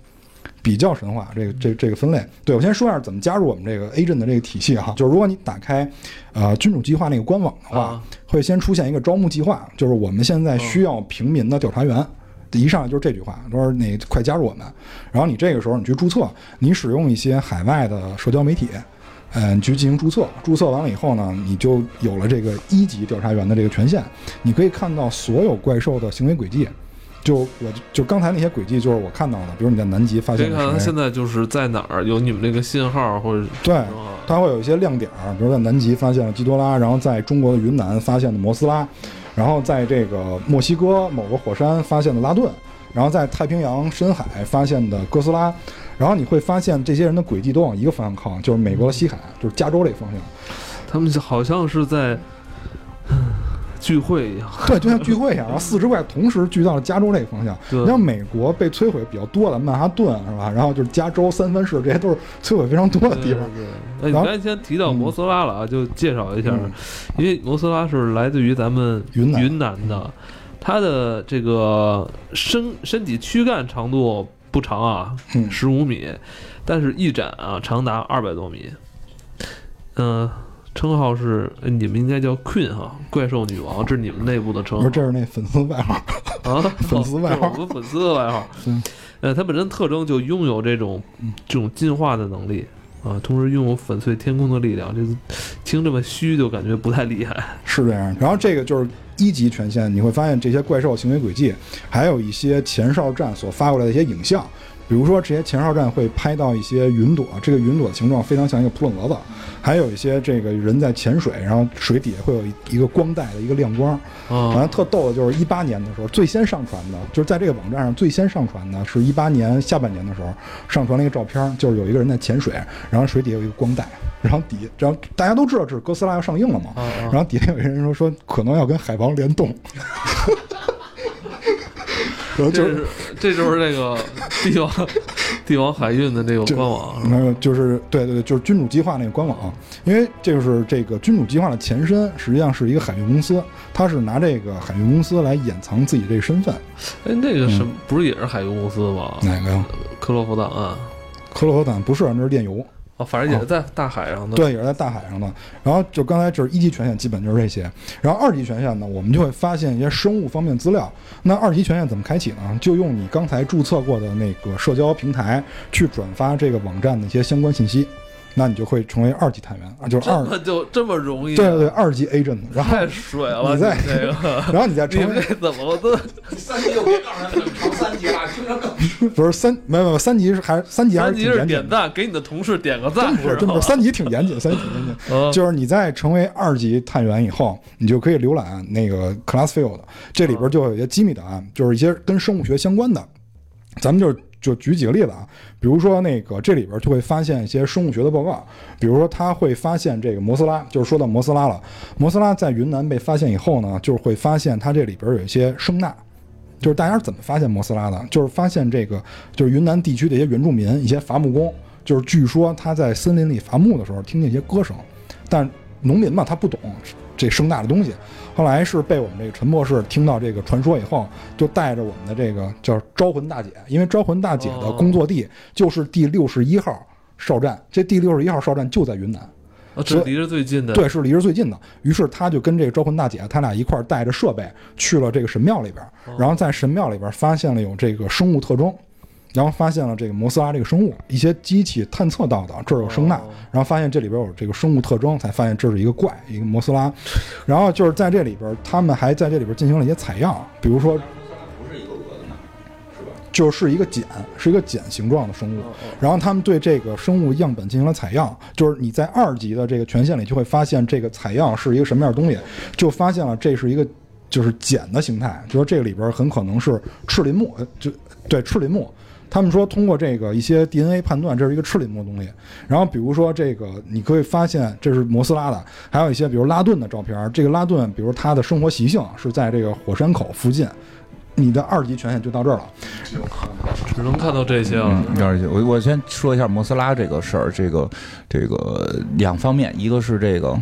比较神话这个这这个分类，对我先说一下怎么加入我们这个 agent 的这个体系哈，就是如果你打开呃君主计划那个官网的话，啊会先出现一个招募计划，就是我们现在需要平民的调查员。一上来就是这句话，说你快加入我们。然后你这个时候你去注册，你使用一些海外的社交媒体，嗯，去进行注册。注册完了以后呢，你就有了这个一级调查员的这个权限，你可以看到所有怪兽的行为轨迹。就我就刚才那些轨迹，就是我看到的，比如你在南极发可以看他现在就是在哪儿有你们这个信号或者对，啊它会有一些亮点儿，比如在南极发现了基多拉，然后在中国的云南发现的摩斯拉，然后在这个墨西哥某个火山发现的拉顿，然后在太平洋深海发现的哥斯拉，然后你会发现这些人的轨迹都往一个方向靠，就是美国的西海，就是加州这个方向。他们好像是在嗯聚会一样。对，就像聚会一样，然后四只怪同时聚到了加州那个方向。你像美国被摧毁比较多的曼哈顿是吧？然后就是加州、三藩市，这些都是摧毁非常多的地方。对。对哎，你刚才先提到摩斯拉了啊，就介绍一下，嗯因为摩斯拉是来自于咱们云南云南的，它的这个身身体躯干长度不长啊，嗯十五米，但是翼展啊长达二百多米。嗯、称号是呃你们应该叫 Queen 哈，怪兽女王，这是你们内部的称号不是这是那粉丝外号，啊，粉丝外号我们粉丝的外号嗯。呃，它本身特征就拥有这种这种进化的能力啊，同时拥有粉碎天空的力量。这个听这么虚，就感觉不太厉害。是这样。然后这个就是一级权限，你会发现这些怪兽行为轨迹，还有一些前哨站所发过来的一些影像。比如说，这些前哨站会拍到一些云朵，这个云朵的形状非常像一个扑棱蛾子，还有一些这个人在潜水，然后水底下会有一个光带的一个亮光。完啊了，特逗的就是一八年的时候，最先上传的，就是在这个网站上最先上传的是一八年下半年的时候上传了一个照片，就是有一个人在潜水，然后水底下有一个光带，然后底，然后大家都知道这是哥斯拉要上映了嘛！然后底下有一个人说说可能要跟海王联动，然后就这是这就是那个帝王帝王海运的这个官网没有，就是对对对，就是君主计划那个官网，因为这就是这个君主计划的前身，实际上是一个海运公司，它是拿这个海运公司来掩藏自己这个身份。哎，那个什嗯么不是也是海运公司吗？哪个呀？克洛弗档案克洛弗坦不是，那是电邮。啊，反正也是在大海上的。对，也是在大海上的。然后就刚才就是一级权限，基本就是这些。然后二级权限呢，我们就会发现一些生物方面资料。那二级权限怎么开启呢？就用你刚才注册过的那个社交平台去转发这个网站的一些相关信息，那你就会成为二级探员啊，就是二这就这么容易？对对对，二级 agent。然后太水了，你再这个，然后你再成为怎么都三级就别告诉他们成三级了，听着更不是三没有没有三级是还三级还三级是是挺严谨的。点赞，给你的同事点个赞，真不是，真不是，三级挺严谨，三级挺严谨。啊 就是你在成为二级探员以后，你就可以浏览那个 Classfield，这里边就有一些机密档案，就是一些跟生物学相关的。咱们就就举几个例子啊，比如说那个这里边就会发现一些生物学的报告，比如说他会发现这个摩斯拉，就是说到摩斯拉了，摩斯拉在云南被发现以后呢，就会发现它这里边有一些声呐。就是大家怎么发现摩斯拉的？就是发现这个，就是云南地区的一些原住民、一些伐木工，就是据说他在森林里伐木的时候听见一些歌声，但农民嘛他不懂这声大的东西。后来是被我们这个陈博士听到这个传说以后，就带着我们的这个叫招魂大姐，因为招魂大姐的工作地就是第六十一号哨站，这第六十一号哨站就在云南。啊这离着最近的，对，是离着最近的。于是他就跟这个招魂大姐，他俩一块儿带着设备去了这个神庙里边儿，然后在神庙里边儿发现了有这个生物特征，然后发现了这个摩斯拉这个生物，一些机器探测到的这儿有声呐哦，然后发现这里边有这个生物特征，才发现这是一个怪，一个摩斯拉。然后就是在这里边儿，他们还在这里边儿进行了一些采样，比如说不是一个蛾子呢，是吧？就是一个茧，是一个茧形状的生物。然后他们对这个生物样本进行了采样，就是你在二级的这个权限里就会发现这个采样是一个什么样的东西，就发现了这是一个就是茧的形态，就是这个里边很可能是赤鳞目，呃就对赤鳞目。他们说通过这个一些 DNA 判断，这是一个赤鳞目的东西。然后比如说这个，你可以发现这是摩斯拉的，还有一些比如拉顿的照片。这个拉顿，比如他的生活习性是在这个火山口附近。你的二级权限就到这儿了。只能看到这些了。嗯，二级，我我先说一下摩斯拉这个事儿，这个这个两方面，一个是这个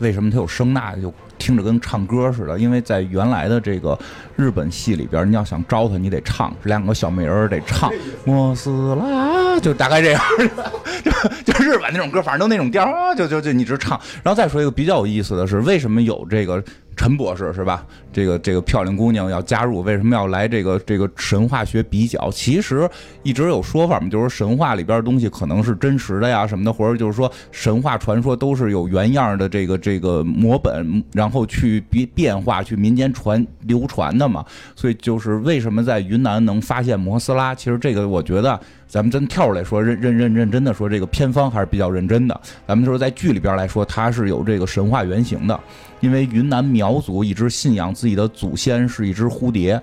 为什么它有声呐，就听着跟唱歌似的，因为在原来的这个日本戏里边，你要想招他，你得唱，两个小美人儿得唱。莫斯拉，就大概这样，就就日本那种歌，反正都那种调就就就一直唱。然后再说一个比较有意思的是，为什么有这个陈博士是吧？这个这个漂亮姑娘要加入，为什么要来这个这个神话学比较？其实一直有说法嘛，就是神话里边的东西可能是真实的呀什么的，或者就是说神话传说都是有原样的这个这个摹本，然后去变变化，去民间传流传的嘛。所以就是为什么在云南能发现摩斯拉？其实这个我觉得咱们真跳出来说认认认认真的说，这个偏方还是比较认真的。咱们就是在剧里边来说，它是有这个神话原型的。因为云南苗族一直信仰自己的祖先是一只蝴蝶，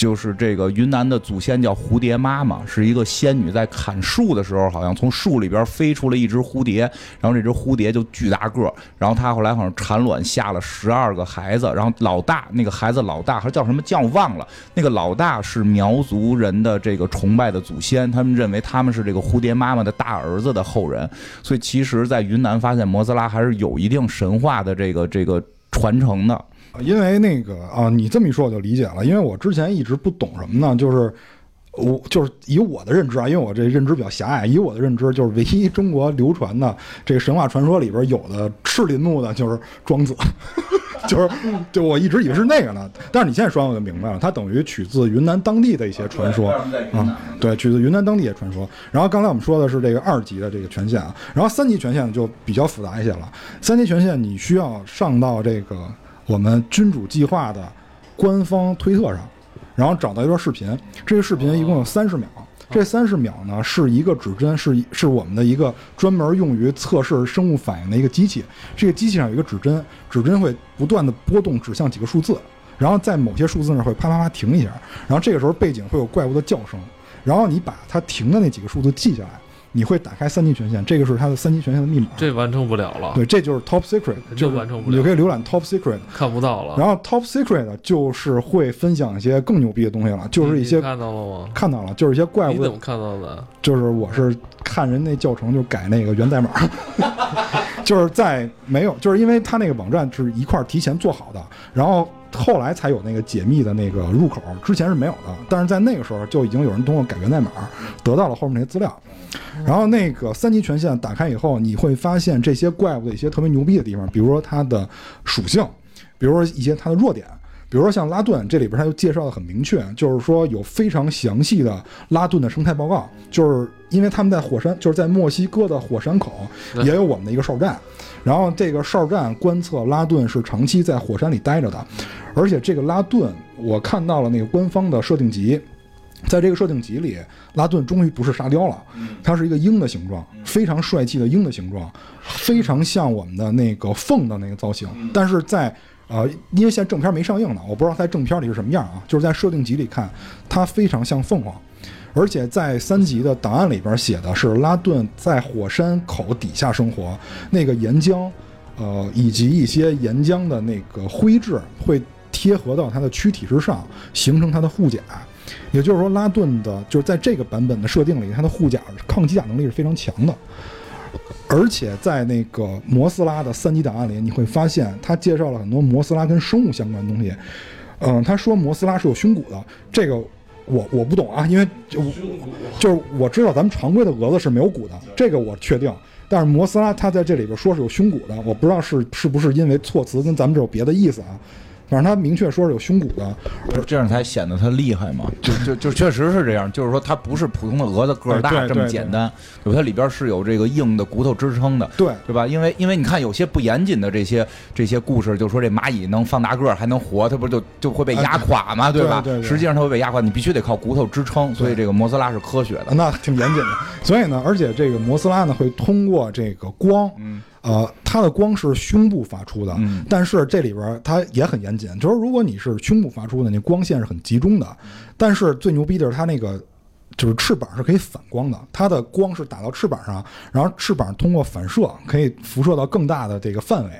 就是这个云南的祖先叫蝴蝶妈妈，是一个仙女，在砍树的时候，好像从树里边飞出了一只蝴蝶，然后这只蝴蝶就巨大个儿，然后她后来好像产卵下了十二个孩子，然后老大那个孩子老大还叫什么叫忘了，那个老大是苗族人的这个崇拜的祖先，他们认为他们是这个蝴蝶妈妈的大儿子的后人，所以其实，在云南发现摩斯拉还是有一定神话的这个这个传承的。因为那个啊，你这么一说我就理解了。因为我之前一直不懂什么呢，就是我就是以我的认知啊，因为我这认知比较狭隘，以我的认知就是唯一中国流传的这个神话传说里边有的赤林木的就是庄子，就是就我一直以为是那个呢。但是你现在说完我就明白了，它等于取自云南当地的一些传说啊，对，取自云南当地的传说。然后刚才我们说的是这个二级的这个权限啊，然后三级权限就比较复杂一些了。三级权限你需要上到这个。我们君主计划的官方推特上，然后找到一段视频，这个视频一共有三十秒。这三十秒呢是一个指针，是是我们的一个专门用于测试生物反应的一个机器。这个机器上有一个指针，指针会不断的波动，指向几个数字，然后在某些数字那会啪啪啪停一下，然后这个时候背景会有怪物的叫声，然后你把它停的那几个数字记下来。你会打开三级权限，这个是它的三级权限的密码。这完成不了了。对，这就是 Top Secret，就完成不了。你就可以浏览 Top Secret，看不到了。然后 Top Secret 就是会分享一些更牛逼的东西了，就是一些看到了吗？看到了，就是一些怪物。你怎么看到的？就是我是看人那教程就改那个源代码，就是在没有，就是因为它那个网站是一块提前做好的，然后。后来才有那个解密的那个入口，之前是没有的。但是在那个时候就已经有人通过改源代码得到了后面那些资料。然后那个三级权限打开以后，你会发现这些怪物的一些特别牛逼的地方，比如说它的属性，比如说一些它的弱点，比如说像拉顿，这里边它就介绍的很明确，就是说有非常详细的拉顿的生态报告，就是因为他们在火山，就是在墨西哥的火山口也有我们的一个哨站。然后这个哨站观测拉顿是长期在火山里待着的，而且这个拉顿，我看到了那个官方的设定集，在这个设定集里，拉顿终于不是沙雕了，它是一个鹰的形状，非常帅气的鹰的形状，非常像我们的那个凤的那个造型。但是在呃，因为现在正片没上映呢，我不知道在正片里是什么样啊。就是在设定集里看，它非常像凤凰。而且在三级的档案里边写的是拉顿在火山口底下生活，那个岩浆，呃，以及一些岩浆的那个灰质会贴合到它的躯体之上，形成它的护甲。也就是说，拉顿的就是在这个版本的设定里，它的护甲抗机甲能力是非常强的。而且在那个摩斯拉的三级档案里，你会发现他介绍了很多摩斯拉跟生物相关的东西。嗯，他说摩斯拉是有胸骨的，这个。我我不懂啊，因为就就是我知道咱们常规的蛾子是没有骨的，这个我确定。但是摩斯拉它在这里边说是有胸骨的，我不知道是是不是因为措辞跟咱们这有别的意思啊。反正他明确说是有胸骨的，这样才显得他厉害嘛。就就就确实是这样，就是说它不是普通的蛾子个儿大这么简单，对吧？它里边是有这个硬的骨头支撑的，对对吧？因为因为你看有些不严谨的这些这些故事，就说这蚂蚁能放大个儿还能活，它不就就会被压垮嘛，对吧？实际上它会被压垮，你必须得靠骨头支撑，所以这个摩斯拉是科学的，那挺严谨的。所以呢，而且这个摩斯拉呢会通过这个光，嗯。呃，它的光是胸部发出的，但是这里边它也很严谨，就是如果你是胸部发出的，那光线是很集中的。但是最牛逼的是它那个就是翅膀是可以反光的，它的光是打到翅膀上，然后翅膀通过反射可以辐射到更大的这个范围。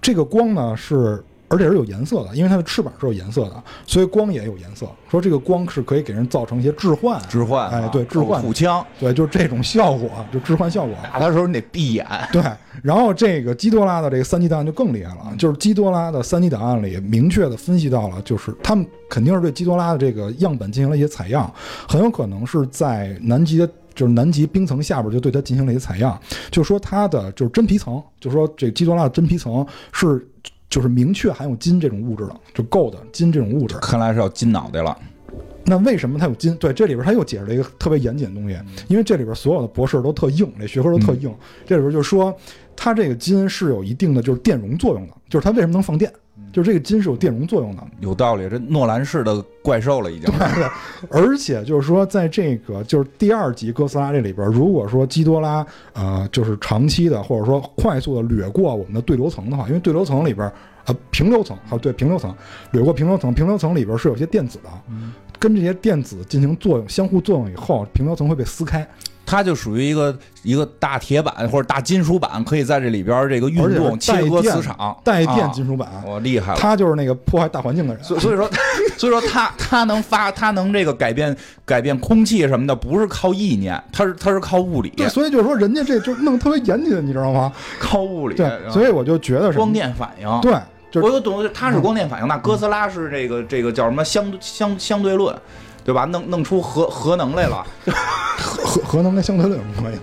这个光呢是，而且是有颜色的，因为它的翅膀是有颜色的，所以光也有颜色。说这个光是可以给人造成一些置换，置换，哎，对，置换，互枪，对，就是这种效果，就置换效果。打的时候你得闭眼。对，然后这个基多拉的这个三级档案就更厉害了，就是基多拉的三级档案里明确的分析到了，就是他们肯定是对基多拉的这个样本进行了一些采样，很有可能是在南极的。就是南极冰层下边就对它进行了一些采样，就说它的就是真皮层，就说这基多拉的真皮层是就是明确含有金这种物质了，就 gold 金这种物质。看来是要金脑袋了。那为什么它有金？对，这里边他又解释了一个特别严谨的东西，因为这里边所有的博士都特硬，这学科都特硬。这里边就说它这个金是有一定的就是电容作用的，就是它为什么能放电？就是这个金是有电容作用的，有道理。这诺兰式的怪兽了，已经。对，而且就是说，在这个就是第二集哥斯拉这里边，如果说基多拉呃就是长期的或者说快速的掠过我们的对流层的话，因为对流层里边呃平流层啊对平流层掠过平流层，平流层里边是有些电子的，跟这些电子进行作用，相互作用以后，平流层会被撕开。它就属于一个一个大铁板或者大金属板，可以在这里边这个运动切割磁场，带电金属板，我厉害了。他就是那个破坏大环境的人，所 所以说，所以说他他能发，他能这个改变改变空气什么的，不是靠意念，他是他是靠物理。对，所以就是说，人家这就弄特别严谨，你知道吗？靠物理。对，所以我就觉得是光电反应。对，我有懂，它是光电反应，那哥斯拉是这个这个叫什么相相相对论。对吧？弄弄出核核能来了，核核能跟相对论有什么关系？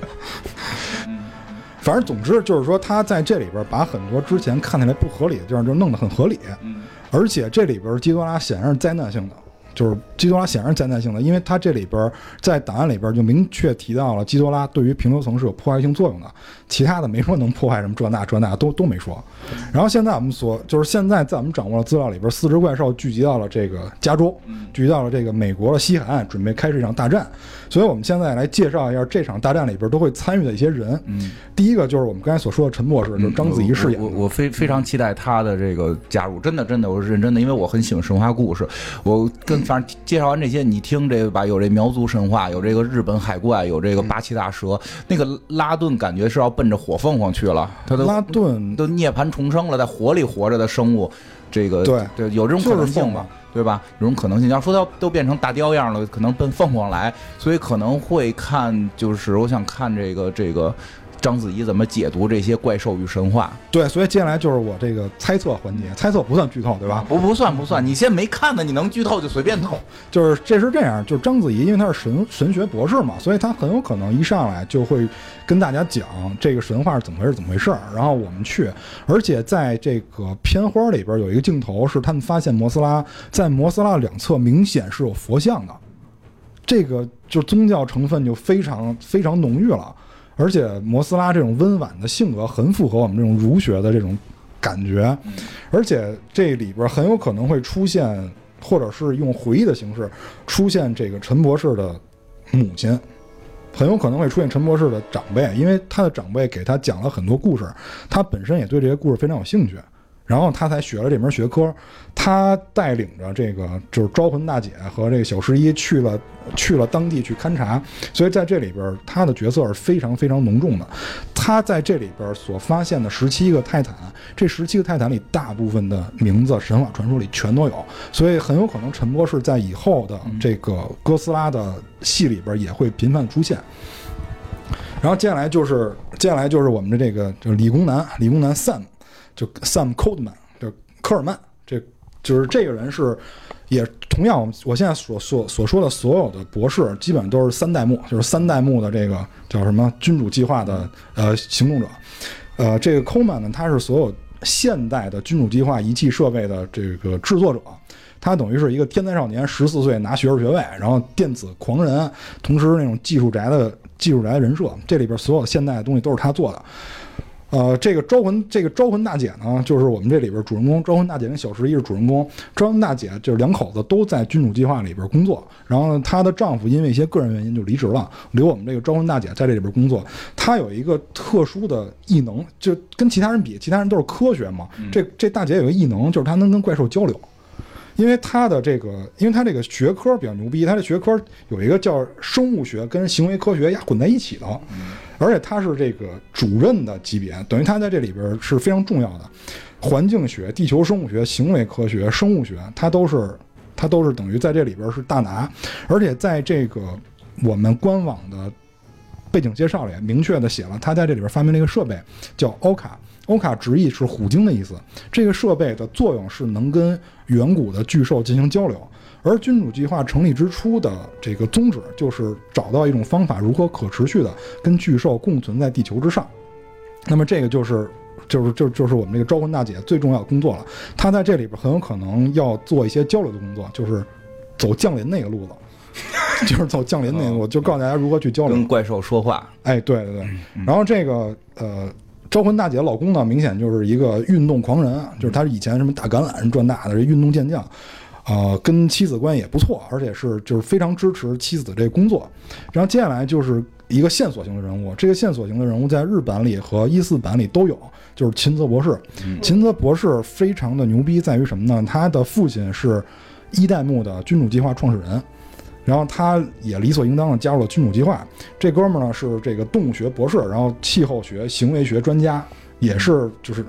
反正总之就是说，他在这里边把很多之前看起来不合理的地方就弄得很合理，而且这里边基多拉显然是灾难性的。就是基多拉显然是灾难性的，因为它这里边在档案里边就明确提到了基多拉对于平流层是有破坏性作用的，其他的没说能破坏什么这那这那都都没说。然后现在我们所就是现在在我们掌握的资料里边，四只怪兽聚集到了这个加州，聚集到了这个美国的西海岸，准备开始一场大战。所以我们现在来介绍一下这场大战里边都会参与的一些人。嗯，第一个就是我们刚才所说的陈博士，就是章子怡饰演。我我非非常期待他的这个加入，真的真的我是认真的，因为我很喜欢神话故事，我跟。反正介绍完这些，你听这个吧，有这苗族神话，有这个日本海怪，有这个八岐大蛇。那个拉顿感觉是要奔着火凤凰去了，他都拉顿都涅槃重生了，在火里活着的生物，这个对对，有这种可能性吧？对吧？有种可能性。要说他都变成大雕样了，可能奔凤凰来，所以可能会看，就是我想看这个这个。章子怡怎么解读这些怪兽与神话？对，所以接下来就是我这个猜测环节，猜测不算剧透，对吧？不，不算，不算。你先没看呢，你能剧透就随便透。就是这是这样，就是章子怡，因为她是神神学博士嘛，所以她很有可能一上来就会跟大家讲这个神话是怎么回事，怎么回事儿。然后我们去，而且在这个片花里边有一个镜头是他们发现摩斯拉在摩斯拉两侧明显是有佛像的，这个就宗教成分就非常非常浓郁了。而且摩斯拉这种温婉的性格很符合我们这种儒学的这种感觉，而且这里边很有可能会出现，或者是用回忆的形式出现这个陈博士的母亲，很有可能会出现陈博士的长辈，因为他的长辈给他讲了很多故事，他本身也对这些故事非常有兴趣。然后他才学了这门学科，他带领着这个就是招魂大姐和这个小十一去了去了当地去勘察，所以在这里边他的角色是非常非常浓重的。他在这里边所发现的十七个泰坦，这十七个泰坦里大部分的名字神话传说里全都有，所以很有可能陈博士在以后的这个哥斯拉的戏里边也会频繁出现。然后接下来就是接下来就是我们的这个就理工男理工男 Sam。就 Sam Coldman，就科尔曼，这就是这个人是，也同样，我现在所所所说的所有的博士，基本上都是三代目，就是三代目的这个叫什么君主计划的呃行动者，呃，这个 Coleman 呢，他是所有现代的君主计划仪器设备的这个制作者，他等于是一个天才少年，十四岁拿学士学位，然后电子狂人，同时那种技术宅的技术宅人设，这里边所有现代的东西都是他做的。呃，这个招魂，这个招魂大姐呢，就是我们这里边主人公。招魂大姐跟小十一是主人公。招魂大姐就是两口子都在君主计划里边工作，然后呢，她的丈夫因为一些个人原因就离职了，留我们这个招魂大姐在这里边工作。她有一个特殊的异能，就跟其他人比，其他人都是科学嘛，这这大姐有个异能，就是她能跟怪兽交流。因为她的这个，因为她这个学科比较牛逼，她的学科有一个叫生物学跟行为科学呀混在一起的，而且他是这个主任的级别，等于他在这里边是非常重要的。环境学、地球生物学、行为科学、生物学，它都是它都是等于在这里边是大拿，而且在这个我们官网的背景介绍里明确的写了，他在这里边发明了一个设备叫欧卡。欧卡直译是虎鲸的意思。这个设备的作用是能跟远古的巨兽进行交流，而君主计划成立之初的这个宗旨就是找到一种方法，如何可持续的跟巨兽共存在地球之上。那么这个就是就是就就是我们这个招魂大姐最重要的工作了。她在这里边很有可能要做一些交流的工作，就是走降临那个路子。就是走降临那个路，就告诉大家如何去交流跟。怪兽说话，哎，对对对。然后这个呃，招魂大姐老公呢，明显就是一个运动狂人啊，就是他以前什么打橄榄这那的，这运动健将，啊，跟妻子关系也不错，而且是就是非常支持妻子这工作。然后接下来就是一个线索型的人物，这个线索型的人物在日版里和一四版里都有，就是秦泽博士。秦泽博士非常的牛逼，在于什么呢？他的父亲是一代目的君主计划创始人。然后他也理所应当的加入了君主计划。这哥们儿呢是这个动物学博士，然后气候学、行为学专家，也是就是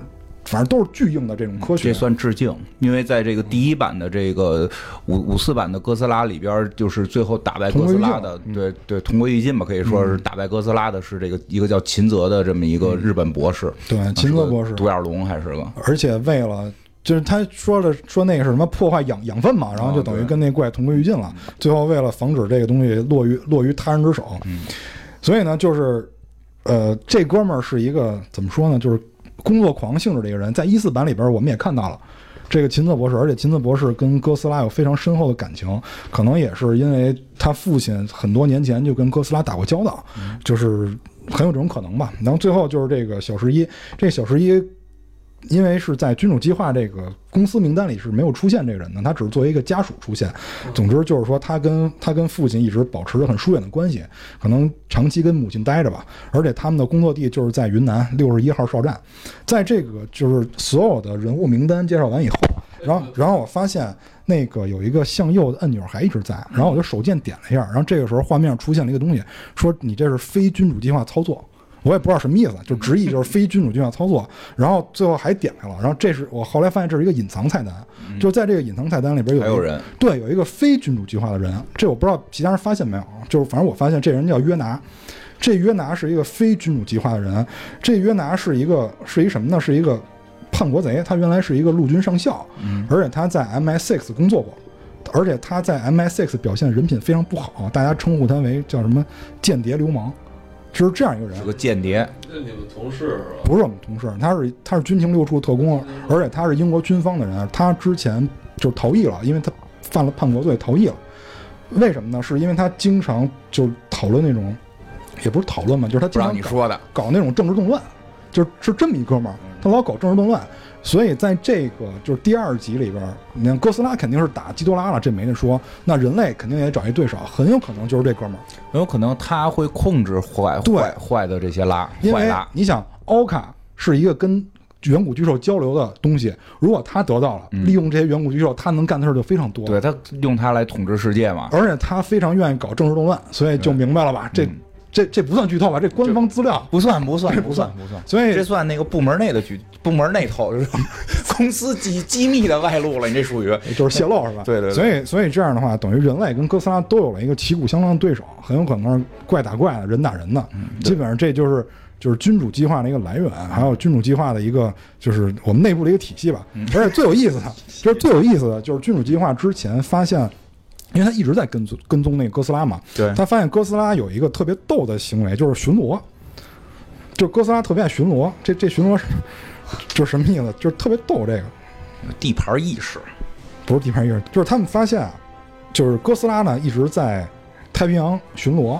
反正都是巨硬的这种科学。这算致敬，因为在这个第一版的这个五五四版的哥斯拉里边，就是最后打败哥斯拉的，对对，同归于尽吧，可以说是打败哥斯拉的是这个一个叫秦泽的这么一个日本博士，对，秦泽博士，独眼龙还是个，而且为了。就是他说的说那个是什么破坏养养分嘛，然后就等于跟那怪同归于尽了。最后为了防止这个东西落于落于他人之手，所以呢，就是呃，这哥们儿是一个怎么说呢？就是工作狂性质的一个人。在一四版里边，我们也看到了这个秦策博士，而且秦策博士跟哥斯拉有非常深厚的感情，可能也是因为他父亲很多年前就跟哥斯拉打过交道，就是很有这种可能吧。然后最后就是这个小十一，这小十一。因为是在君主计划这个公司名单里是没有出现这个人的，他只是作为一个家属出现。总之就是说，他跟他跟父亲一直保持着很疏远的关系，可能长期跟母亲待着吧。而且他们的工作地就是在云南六十一号哨站。在这个就是所有的人物名单介绍完以后，然后然后我发现那个有一个向右的按钮还一直在，然后我就手贱点了一下，然后这个时候画面出现了一个东西，说你这是非君主计划操作。我也不知道什么意思，就直译就是非君主计划操作，然后最后还点开了，然后这是我后来发现这是一个隐藏菜单，就在这个隐藏菜单里边有还有人，对，有一个非君主计划的人，这我不知道其他人发现没有，就是反正我发现这人叫约拿，这约拿是一个非君主计划的人，这约拿是一个是一什么呢？是一个叛国贼，他原来是一个陆军上校，而且他在 MI6 工作过，而且他在 MI6 表现人品非常不好，大家称呼他为叫什么间谍流氓。就是这样一个人，是个间谍。那你们同事是吧？不是我们同事，他是他是军情六处特工，而且他是英国军方的人。他之前就逃逸了，因为他犯了叛国罪逃逸了。为什么呢？是因为他经常就讨论那种，也不是讨论嘛，就是他经常你说的搞那种政治动乱，就是是这么一哥们儿，他老搞政治动乱。所以在这个就是第二集里边，你看哥斯拉肯定是打基多拉了，这没得说。那人类肯定也找一对手，很有可能就是这哥们儿，很有可能他会控制坏坏坏的这些拉，因为拉。你想，奥卡是一个跟远古巨兽交流的东西，如果他得到了，利用这些远古巨兽，他能干的事儿就非常多。对他用它来统治世界嘛，而且他非常愿意搞政治动乱，所以就明白了吧？这。这这不算剧透吧？这官方资料不算不算不算 不算，所以这算那个部门内的剧，部门内透，就 是公司机机密的外露了。你这属于就是泄露是吧？对对。所以所以这样的话，等于人类跟哥斯拉都有了一个旗鼓相当的对手，很有可能是怪打怪的，人打人的。基本上这就是就是君主计划的一个来源，还有君主计划的一个就是我们内部的一个体系吧。而且最有意思的，就是最有意思的就是君主计划之前发现。因为他一直在跟踪跟踪那个哥斯拉嘛，对，他发现哥斯拉有一个特别逗的行为，就是巡逻。就哥斯拉特别爱巡逻，这这巡逻是就是什么意思？就是特别逗这个地盘意识，不是地盘意识，就是他们发现啊，就是哥斯拉呢一直在太平洋巡逻。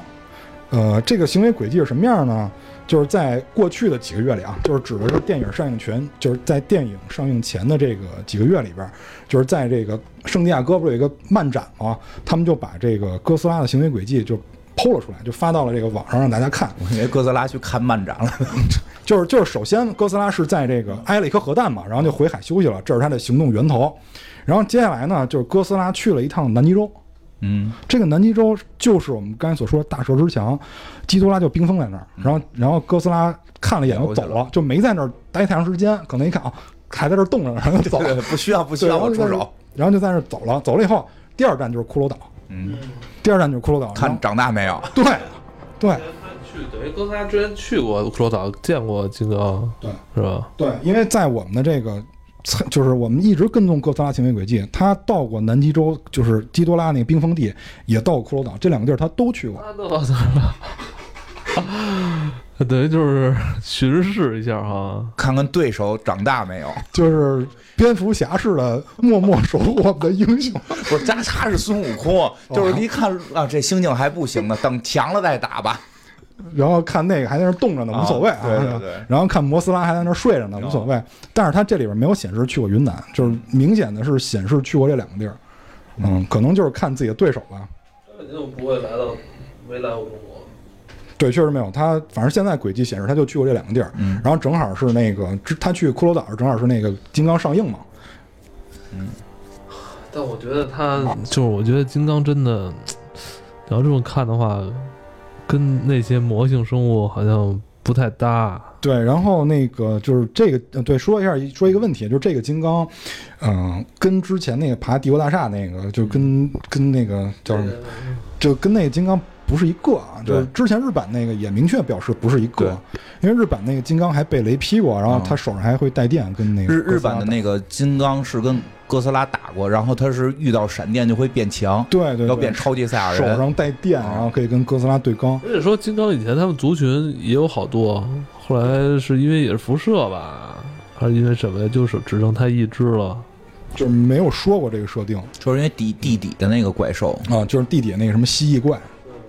呃，这个行为轨迹是什么样呢？就是在过去的几个月里啊，就是指的是电影上映前，就是在电影上映前的这个几个月里边，就是在这个圣地亚哥不是有一个漫展吗？他们就把这个哥斯拉的行为轨迹就剖了出来，就发到了这个网上让大家看。我以为哥斯拉去看漫展了。就 是就是，首先哥斯拉是在这个挨了一颗核弹嘛，然后就回海休息了，这是他的行动源头。然后接下来呢，就是哥斯拉去了一趟南极洲，嗯，这个南极洲就是我们刚才所说的大蛇之墙，基多拉就冰封在那儿，然后然后哥斯拉看了一眼就走了了，就没在那儿待太长时间，可能一看啊还在这儿冻着呢，然后就走了，不需要不需，要我出手。，然后就在那儿走了，走了以后，第二站就是骷髅岛，嗯，第二站就是骷髅岛，然看长大没有？对 对他去等于哥斯拉之前去过骷髅岛，见过金刚，对是吧？对，因为在我们的这个。就是我们一直跟踪哥斯拉行为轨迹，他到过南极洲，就是基多拉那个冰封地，也到过骷髅岛，这两个地儿他都去过。那都到哪儿了？等于就是巡视一下哈。看看对手长大没有？就是蝙蝠侠似的默默守护我们的英雄。不是，他他是孙悟空，就是一看啊，这星星还不行呢，等强了再打吧。然后看那个还在那儿冻着呢，无所谓啊对对对然后看摩斯拉还在那儿睡着呢，无所谓。但是他这里边没有显示去过云南，就是明显的是显示去过这两个地儿。嗯，可能就是看自己的对手吧。肯定不会来到，没来过中国。对，确实没有他，反正现在轨迹显示他就去过这两个地儿。嗯然后正好是那个他去骷髅岛，正好是那个金刚上映嘛。嗯但我觉得他就是，我觉得金刚真的，你 要这么看的话，跟那些魔性生物好像不太搭。对，然后那个就是这个，呃对，说一下说一个问题，就是这个金刚，嗯、跟之前那个爬帝国大厦那个，就跟跟那个叫什么，就跟那个金刚不是一个啊，就是之前日版那个也明确表示不是一个，因为日版那个金刚还被雷劈过，然后他手上还会带电，跟那个日日版的那个金刚是跟哥斯拉打过，然后他是遇到闪电就会变强，对对对要变超级赛亚人手。上带电，啊然后可以跟哥斯拉对刚。而且说金刚以前他们族群也有好多，后来是因为也是辐射吧，还是因为什么呀？就是只剩他一只了。就是没有说过这个设定就是因为地地底的那个怪兽，啊，就是地底那个什么蜥蜴怪，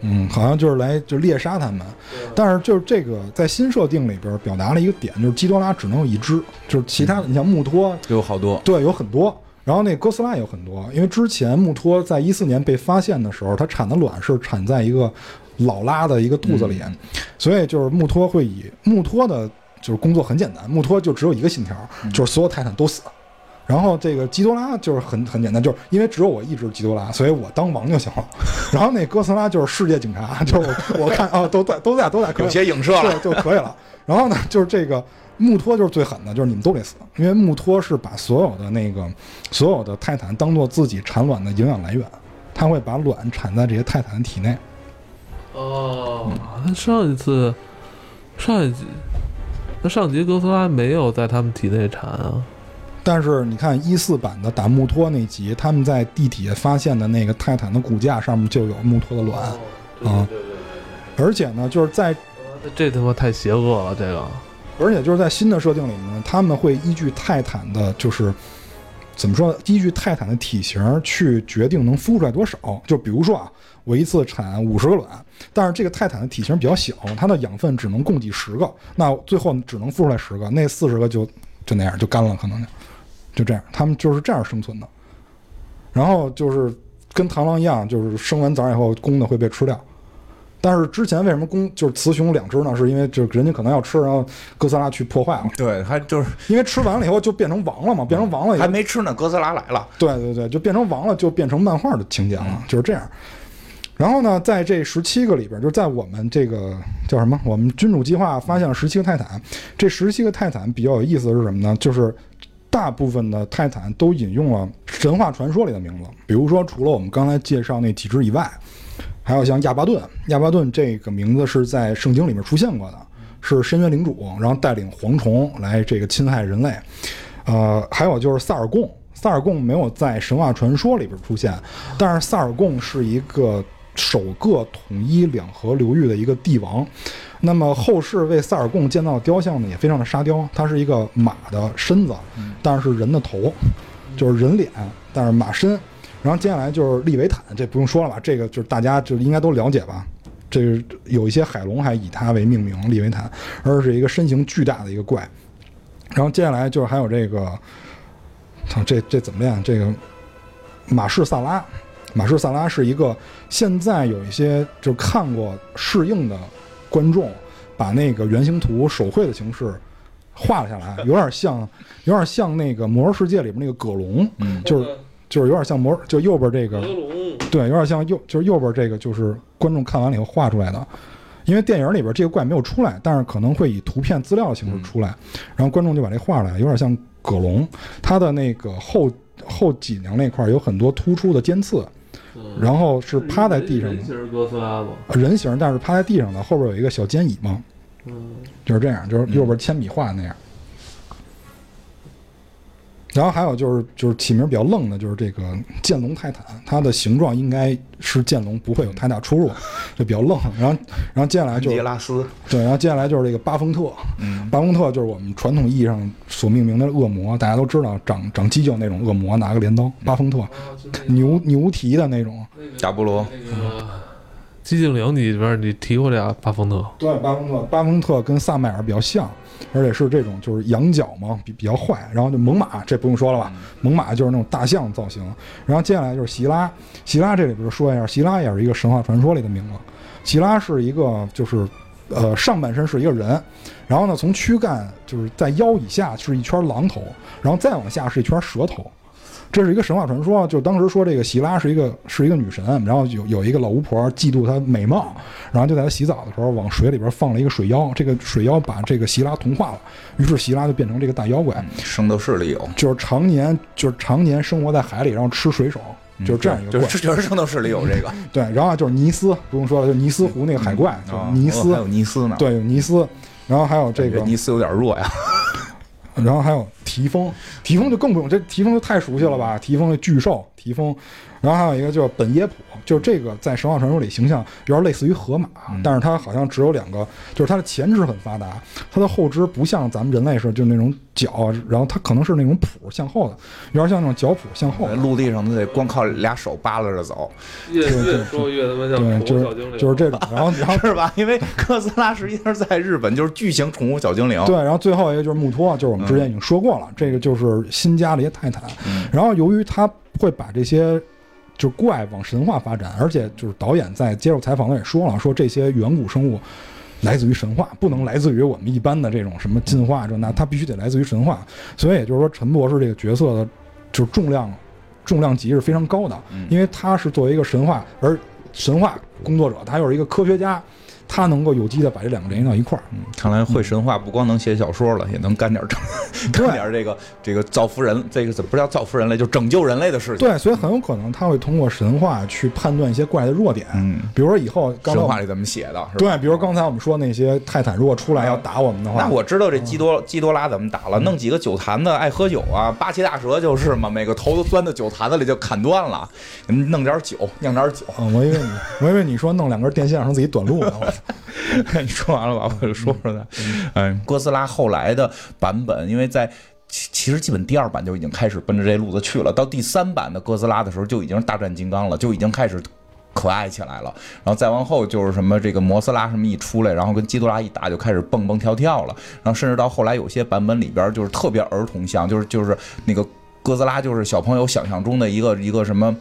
嗯，好像就是来就猎杀他们。但是就是这个在新设定里边表达了一个点，就是基多拉只能有一只，就是其他的你像穆托，有好多。对，有很多。然后那哥斯拉有很多，因为之前穆托在一四年被发现的时候，它产的卵是产在一个老拉的一个肚子里，所以就是穆托会以穆托的就是工作很简单，穆托就只有一个信条，就是所有泰坦都死。然后这个基多拉就是很很简单，就是因为只有我一只基多拉，所以我当王就行了。然后那哥斯拉就是世界警察，就是我我看啊都在都在都在，可以有些影射了，就可以了。然后呢，就是这个穆托就是最狠的，就是你们都得死，因为穆托是把所有的那个所有的泰坦当做自己产卵的营养来源，他会把卵产在这些泰坦的体内。哦，那上一次上一集，那上集哥斯拉没有在他们体内产啊。但是你看一四版的打木托那集，他们在地底下发现的那个泰坦的骨架上面就有木托的卵，哦对啊对对对而且呢，就是在对，这他妈太邪恶了，这个。而且就是在新的设定里面，他们会依据泰坦的，就是怎么说呢？依据泰坦的体型去决定能孵出来多少。就比如说啊，我一次产五十个卵，但是这个泰坦的体型比较小，它的养分只能供给十个，那最后只能孵出来十个，那四十个就就那样就干了，可能就就这样，他们就是这样生存的。然后就是跟螳螂一样，就是生完崽以后，公的会被吃掉。但是之前为什么公就是雌雄两只呢？是因为就是人家可能要吃，然后哥斯拉去破坏了，对，还就是因为吃完了以后就变成王了嘛，变成王了以后还没吃呢，哥斯拉来了。对对对，就变成王了，就变成漫画的情节了，就是这样。然后呢，在这十七个里边，就是在我们这个叫什么？我们君主计划发现了十七个泰坦。这十七个泰坦比较有意思的是什么呢？就是大部分的泰坦都引用了神话传说里的名字，比如说除了我们刚才介绍那几只以外，还有像亚巴顿。亚巴顿这个名字是在圣经里面出现过的，是深渊领主，然后带领蝗虫来这个侵害人类。呃，还有就是萨尔贡，萨尔贡没有在神话传说里边出现，但是萨尔贡是一个首个统一两河流域的一个帝王。那么后世为萨尔贡建造的雕像呢，也非常的沙雕，它是一个马的身子，但是人的头，就是人脸，但是马身。然后接下来就是利维坦，这不用说了吧？这个就是大家就应该都了解吧？这个有一些海龙还以它为命名，利维坦，而是一个身形巨大的一个怪。然后接下来就是还有这个，操，这这怎么练？这个马士萨拉，马士萨拉是一个现在有一些就看过适应的观众，把那个原型图手绘的形式画了下来，有点像，有点像那个《魔兽世界》里边那个葛龙，嗯。就是就是有点像魔，就右边这个德龙，对，有点像右，就是右边这个，就是观众看完了以后画出来的。因为电影里边这个怪没有出来，但是可能会以图片资料的形式出来，然后观众就把这画出来，有点像葛龙，它的那个后后脊梁那块儿有很多突出的尖刺，然后是趴在地上的人形哥斯拉吗？人形，但是趴在地上的，后边有一个小尖椅嘛，嗯，就是这样，就是右边铅笔画的那样。然后还有就是就是起名比较愣的，就是这个剑龙泰坦，它的形状应该是剑龙，不会有太大出入，就比较愣。然后然后接下来就迪是拉斯，对，然后接下来就是这个巴丰特，嗯，巴丰特就是我们传统意义上所命名的恶魔，大家都知道长长犄角那种恶魔，拿个镰刀，巴丰特牛牛蹄的那种。大菠萝那个寂静岭里边你提过俩巴丰特，对，巴丰特，巴丰特跟萨麦尔比较像，而且是这种就是羊角嘛，比比较坏。然后就猛犸，这不用说了吧？猛犸就是那种大象造型。然后接下来就是席拉，席拉这里边说一下，席拉也是一个神话传说里的名字。席拉是一个就是呃上半身是一个人，然后呢从躯干就是在腰以下是一圈狼头，然后再往下是一圈蛇头。这是一个神话传说，就当时说这个席拉是一个是一个女神，然后有有一个老巫婆嫉妒她美貌，然后就在她洗澡的时候往水里边放了一个水妖，这个水妖把这个席拉同化了，于是席拉就变成这个大妖怪，圣斗士里有，就是常年就是常年生活在海里，然后吃水手，就是这样一个怪。就是就是圣斗士里有这个对，然后就是尼斯，不用说了，就是尼斯湖那个海怪，就尼斯哦还，有尼斯呢，对，有尼斯，然后还有这个尼斯有点弱呀，然后还有提丰，提丰就更不用，这提丰就太熟悉了吧？提丰的巨兽，提丰，然后还有一个叫本耶普，就是这个在神话传说里形象有点类似于河马，但是它好像只有两个，就是它的前肢很发达，它的后肢不像咱们人类似的，就是那种脚，然后它可能是那种蹼向后的，有点像那种脚蹼向后的。陆地上都得光靠俩手扒拉着走，越越说越他妈像对，就宠物小精灵，是就是这种，然后然后 是吧？因为哥斯拉实际上在日本就是巨型宠物小精灵，对，然后最后一个就是穆托，就是我们之前已经说过了，这个就是新加了一些泰坦。然后由于它会把这些就怪往神话发展，而且就是导演在接受采访的也说了，说这些远古生物来自于神话，不能来自于我们一般的这种什么进化这那，它必须得来自于神话。所以也就是说，陈博士这个角色的就是重量重量级是非常高的，因为他是作为一个神话而神话工作者，他又是一个科学家。他能够有机的把这两个联系到一块儿，嗯看来会神话不光能写小说了，也能干点正，干点这个这个造福人，这个怎么不叫造福人类，就拯救人类的事情。对，所以很有可能他会通过神话去判断一些怪的弱点，嗯，比如说以后刚神话里怎么写的？是对，比如刚才我们说那些泰坦如果出来要打我们的话，那我知道这基多基多拉怎么打了，弄几个酒坛子爱喝酒啊，八岐大蛇就是嘛，每个头都钻到酒坛子里就砍断了，嗯弄点酒，酿点酒。嗯，我以为你，我以为你说弄两根电线让自己短路呢，你说完了吧？我就说说他。嗯，哥斯拉后来的版本，因为在其其实基本第二版就已经开始奔着这路子去了，到第三版的哥斯拉的时候就已经大战金刚了，就已经开始。可爱起来了，然后再往后就是什么这个摩斯拉什么一出来，然后跟基多拉一打就开始蹦蹦跳跳了，然后甚至到后来有些版本里边就是特别儿童像，就是就是那个哥斯拉就是小朋友想象中的一个一个什么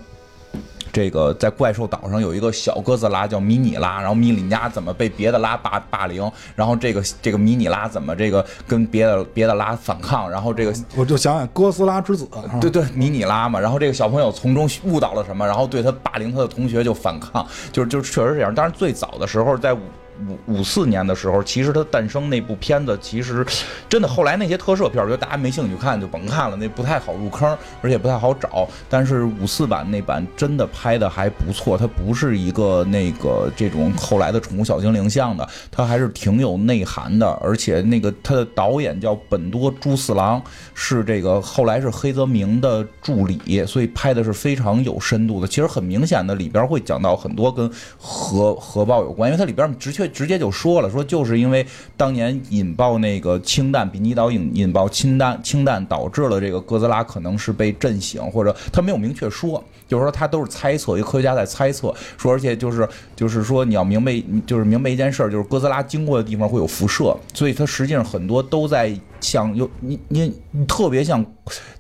这个在怪兽岛上有一个小哥斯拉叫迷你拉，然后迷你拉怎么被别的拉霸霸凌，然后这个这个迷你拉怎么这个跟别的别的拉反抗，然后这个我就想想哥斯拉之子，对对迷你拉嘛，然后这个小朋友从中悟到了什么，然后对他霸凌他的同学就反抗，就是就是确实是这样。当然最早的时候在五。五四年的时候，其实它诞生那部片子，其实真的后来那些特摄片，我觉得大家没兴趣看就甭看了，那不太好入坑，而且不太好找。但是五四版那版真的拍的还不错，它不是一个那个这种后来的宠物小精灵像的，它还是挺有内涵的。而且那个它的导演叫本多朱四郎，是这个后来是黑泽明的助理，所以拍的是非常有深度的。其实很明显的里边会讲到很多跟核核爆有关，因为它里边的确直接就说了，说就是因为当年引爆那个氢弹，比尼岛引引爆氢弹，氢弹导致了这个哥斯拉可能是被震醒，或者他没有明确说，就是说他都是猜测，一科学家在猜测，说而且就是就是说你要明白，就是明白一件事儿，就是哥斯拉经过的地方会有辐射，所以它实际上很多都在像有你你你特别像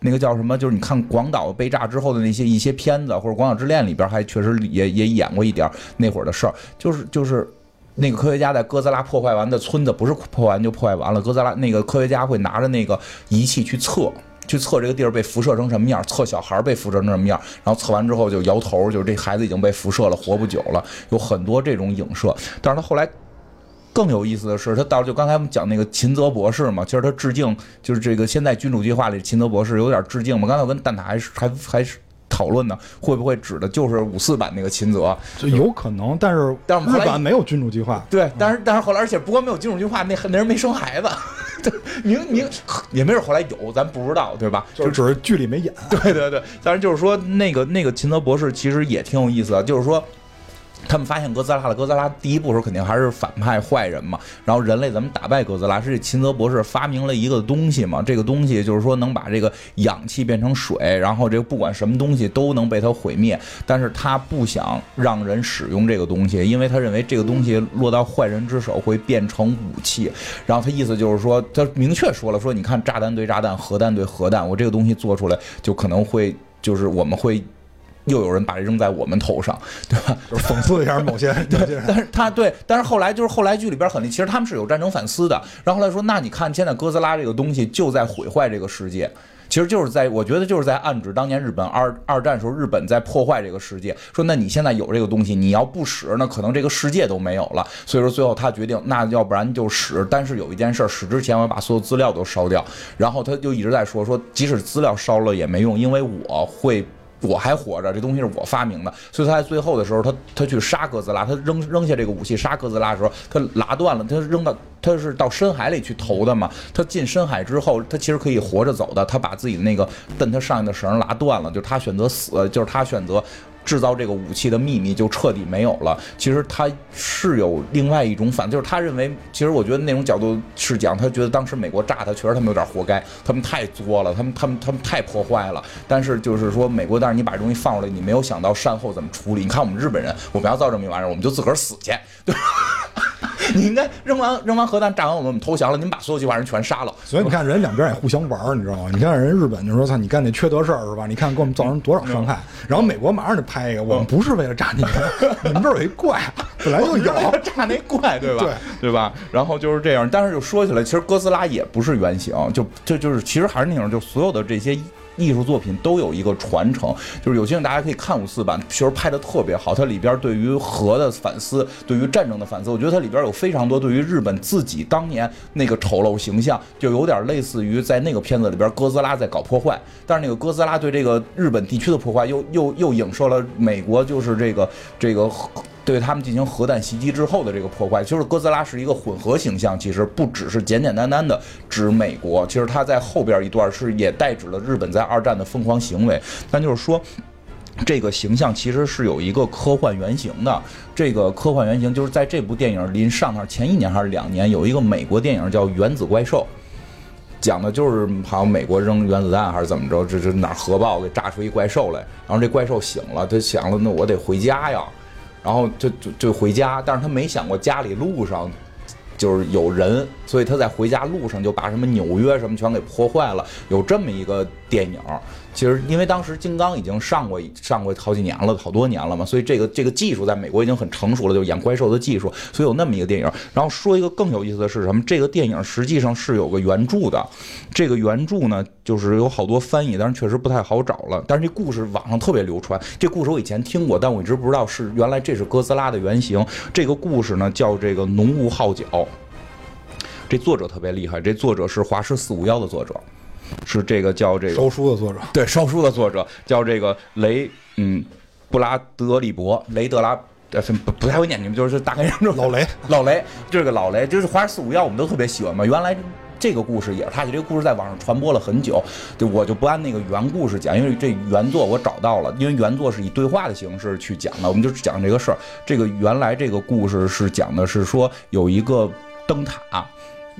那个叫什么，就是你看广岛被炸之后的那些一些片子，或者《广岛之恋》里边还确实也也演过一点那会儿的事儿，就是就是。那个科学家在哥斯拉破坏完的村子，不是破坏完就破坏完了。哥斯拉那个科学家会拿着那个仪器去测，去测这个地儿被辐射成什么样，测小孩被辐射成什么样，然后测完之后就摇头，就是这孩子已经被辐射了，活不久了。有很多这种影射，但是他后来更有意思的是，他到就刚才我们讲那个秦泽博士嘛，其实他致敬就是这个现在君主计划里秦泽博士有点致敬嘛。刚才我跟蛋挞还是还还是讨论呢，会不会指的就是五四版那个秦泽？就有可能，但是但是我们后来版没有君主计划，对，但是但是后来，而且不光没有君主计划，那那人没生孩子，对，明明也没准后来有，咱不知道，对吧？就只是剧里没演。对对对，当然就是说，那个那个秦泽博士其实也挺有意思的，就是说。他们发现哥斯拉了，哥斯拉第一步时候肯定还是反派坏人嘛，然后人类怎么打败哥斯拉？是秦泽博士发明了一个东西嘛，这个东西就是说能把这个氧气变成水，然后这个不管什么东西都能被它毁灭，但是他不想让人使用这个东西，因为他认为这个东西落到坏人之手会变成武器，然后他意思就是说，他明确说了，说你看炸弹对炸弹，核弹对核弹，我这个东西做出来就可能会就是我们会。又有人把这扔在我们头上，对吧？就是讽刺一下某些 某些人。但是他对，但是后来就是后来剧里边很厉，其实他们是有战争反思的。然后后来说，那你看现在哥斯拉这个东西就在毁坏这个世界，其实就是在我觉得就是在暗指当年日本二二战时候日本在破坏这个世界。说那你现在有这个东西，你要不使，那可能这个世界都没有了。所以说最后他决定，那要不然就使。但是有一件事，使之前我要把所有资料都烧掉。然后他就一直在说说，即使资料烧了也没用，因为我会。我还活着，这东西是我发明的，所以他在最后的时候，他他去杀哥斯拉，他扔扔下这个武器杀哥斯拉的时候，他拉断了，他扔到他是到深海里去投的嘛，他进深海之后，他其实可以活着走的，他把自己的那个蹬他上面的绳拉断了，就是他选择死，就是他选择。制造这个武器的秘密就彻底没有了。其实他是有另外一种反，就是他认为，其实我觉得那种角度是讲，他觉得当时美国炸他，确实他们有点活该，他们太作了，他们他们他们太破坏了。但是就是说，美国，但是你把这东西放出来，你没有想到善后怎么处理。你看我们日本人，我们要造这么一玩意儿，我们就自个儿死去，对吧？你应该扔完扔完核弹，炸完我们，我们投降了，你们把所有计划人全杀了。所以你看，人两边也互相玩，你知道吗？你看人日本就说：“操，你干那缺德事儿是吧？你看给我们造成多少伤害。”然后美国马上就拍一个：“我们不是为了炸你们，你们这儿有一怪，本来就有。”炸那怪，对吧？对对吧？然后就是这样。但是就说起来，其实哥斯拉也不是原型，就这就是其实还是那种，就所有的这些。艺术作品都有一个传承，就是有些人大家可以看五四版，其实拍的特别好。它里边对于核的反思，对于战争的反思，我觉得它里边有非常多对于日本自己当年那个丑陋形象，就有点类似于在那个片子里边哥斯拉在搞破坏，但是那个哥斯拉对这个日本地区的破坏，又又又影射了美国就是这个这个。对他们进行核弹袭击之后的这个破坏，就是哥斯拉是一个混合形象，其实不只是简简单单的指美国，其实它在后边一段是也代指了日本在二战的疯狂行为。但就是说，这个形象其实是有一个科幻原型的。这个科幻原型就是在这部电影临上面前一年还是两年，有一个美国电影叫《原子怪兽》，讲的就是好像美国扔原子弹还是怎么着，这这哪核爆给炸出一怪兽来，然后这怪兽醒了，他想了，那我得回家呀。然后就就就回家，但是他没想过家里路上就是有人，所以他在回家路上就把什么纽约什么全给破坏了。有这么一个电影。其实，因为当时金刚已经上过上过好几年了，好多年了嘛，所以这个这个技术在美国已经很成熟了，就演怪兽的技术。所以有那么一个电影。然后说一个更有意思的是什么？这个电影实际上是有个原著的，这个原著呢，就是有好多翻译，但是确实不太好找了。但是这故事网上特别流传，这故事我以前听过，但我一直不知道是原来这是哥斯拉的原型。这个故事呢叫这个浓雾号角，这作者特别厉害，这作者是华氏四五幺的作者。是这个叫这个烧书的作者，对烧书的作者叫这个雷嗯布拉德利伯雷德拉呃不不太会念，你们就是大概认老雷 老雷这个老雷就是华氏四五幺，我们都特别喜欢嘛。原来这个故事也是他写，这个故事在网上传播了很久，对，我就不按那个原故事讲，因为这原作我找到了，因为原作是以对话的形式去讲的，我们就讲这个事儿。这个原来这个故事是讲的是说有一个灯塔，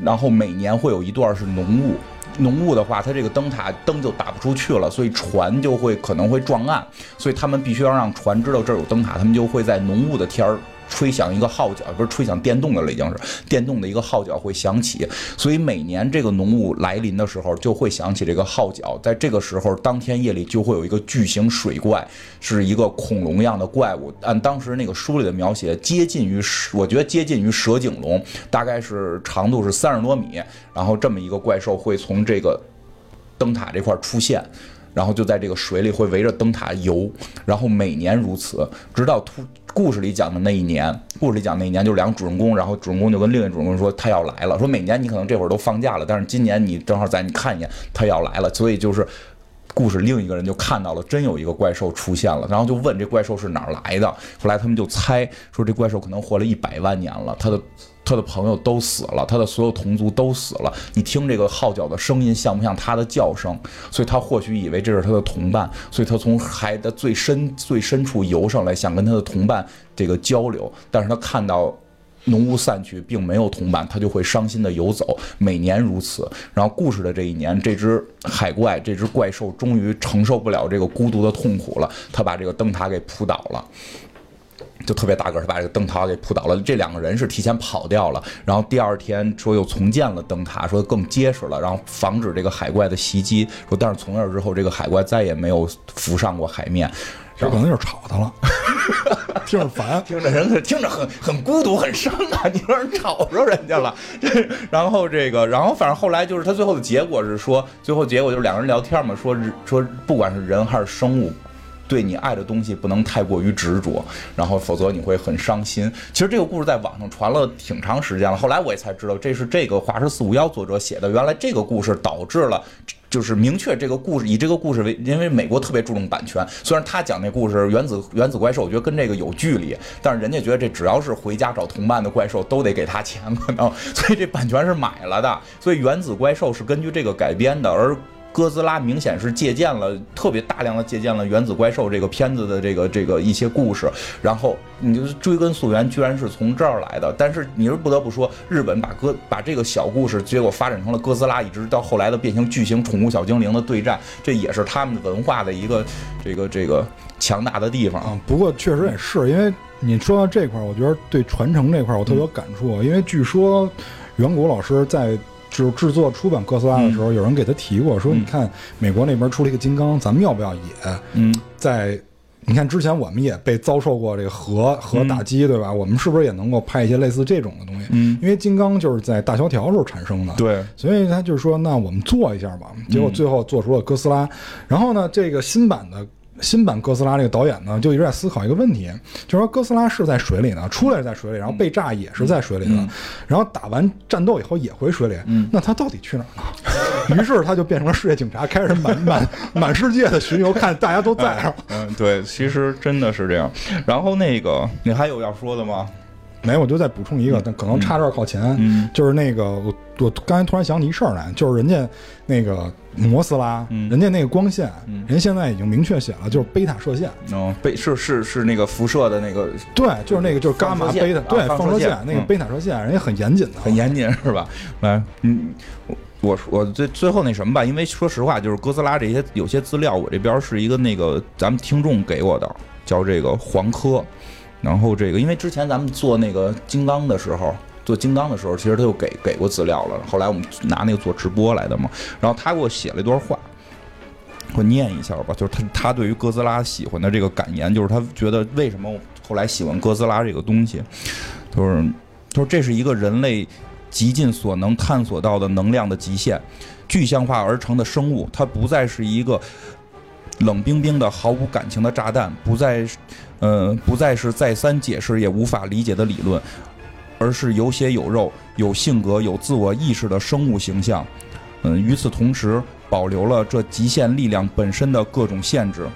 然后每年会有一段是浓雾。浓雾的话，它这个灯塔灯就打不出去了，所以船就会可能会撞岸，所以他们必须要让船知道这儿有灯塔，他们就会在浓雾的天儿。吹响一个号角，不是吹响电动的了，已经是电动的一个号角会响起，所以每年这个浓雾来临的时候，就会响起这个号角。在这个时候，当天夜里就会有一个巨型水怪，是一个恐龙样的怪物。按当时那个书里的描写，接近于，我觉得接近于蛇颈龙，大概是长度是三十多米，然后这么一个怪兽会从这个灯塔这块出现。然后就在这个水里会围着灯塔游，然后每年如此，直到突故事里讲的那一年，故事里讲那一年就是两个主人公，然后主人公就跟另一个主人公说他要来了，说每年你可能这会儿都放假了，但是今年你正好在你看一眼他要来了，所以就是故事另一个人就看到了真有一个怪兽出现了，然后就问这怪兽是哪儿来的，后来他们就猜说这怪兽可能活了一百万年了，他的。他的朋友都死了，他的所有同族都死了。你听这个号角的声音像不像他的叫声？所以他或许以为这是他的同伴，所以他从海的最深最深处游上来，想跟他的同伴这个交流。但是他看到浓雾散去，并没有同伴，他就会伤心的游走。每年如此。然后故事的这一年，这只海怪，这只怪兽终于承受不了这个孤独的痛苦了，他把这个灯塔给扑倒了。就特别大个，他把这个灯塔给扑倒了。这两个人是提前跑掉了，然后第二天说又重建了灯塔，说更结实了，然后防止这个海怪的袭击。说但是从那之后，这个海怪再也没有浮上过海面。这可能就是吵他了，听着烦，听着人听着很很孤独很伤啊！你说人吵着人家了，然后这个，然后反正后来就是他最后的结果是说，最后结果就是两个人聊天嘛，说说不管是人还是生物。对你爱的东西不能太过于执着，然后否则你会很伤心。其实这个故事在网上传了挺长时间了，后来我也才知道这是这个华氏四五幺作者写的。原来这个故事导致了，就是明确这个故事以这个故事为，因为美国特别注重版权。虽然他讲那故事原子原子怪兽，我觉得跟这个有距离，但是人家觉得这只要是回家找同伴的怪兽都得给他钱，可能所以这版权是买了的。所以原子怪兽是根据这个改编的，而。哥斯拉明显是借鉴了特别大量的借鉴了《原子怪兽》这个片子的这个这个一些故事，然后你就追根溯源，居然是从这儿来的。但是你是不得不说，日本把哥把这个小故事，结果发展成了哥斯拉，一直到后来的变形巨型宠物小精灵的对战，这也是他们文化的一个这个这个强大的地方啊。不过确实也是，因为你说到这块儿，我觉得对传承这块儿我特别有感触，因为据说远古老师在。就是制作出版哥斯拉的时候，有人给他提过，说你看美国那边出了一个金刚，咱们要不要也？嗯，在你看之前我们也被遭受过这个核核打击，对吧？我们是不是也能够拍一些类似这种的东西？嗯，因为金刚就是在大萧条时候产生的，对，所以他就是说，那我们做一下吧。结果最后做出了哥斯拉，然后呢，这个新版的。新版哥斯拉这个导演呢，就一直在思考一个问题，就是说哥斯拉是在水里呢，出来是在水里，然后被炸也是在水里的，然后打完战斗以后也回水里，那他到底去哪儿呢？于是他就变成了世界警察，开始满满 满世界的巡游，看大家都在。嗯，对，其实真的是这样。然后那个，你还有要说的吗？没，我就再补充一个，但可能差这儿靠前，就是那个我我刚才突然想起一事儿来，就是人家那个摩斯拉，人家那个光线，人现在已经明确写了，就是贝塔射线。哦，贝是是是那个辐射的那个，对，就是那个就是伽马贝塔，对，放射线那个贝塔射线，人家很严谨的，很严谨是吧？来，嗯，我我最最后那什么吧，因为说实话，就是哥斯拉这些有些资料，我这边是一个那个咱们听众给我的，叫这个黄科。然后这个，因为之前咱们做那个金刚的时候，做金刚的时候，其实他就给给过资料了。后来我们拿那个做直播来的嘛。然后他给我写了一段话，我念一下吧。就是他他对于哥斯拉喜欢的这个感言，就是他觉得为什么后来喜欢哥斯拉这个东西，就是他说这是一个人类极尽所能探索到的能量的极限，具象化而成的生物，它不再是一个冷冰冰的毫无感情的炸弹，不再。嗯，不再是再三解释也无法理解的理论，而是有血有肉、有性格、有自我意识的生物形象。嗯，与此同时，保留了这极限力量本身的各种限制。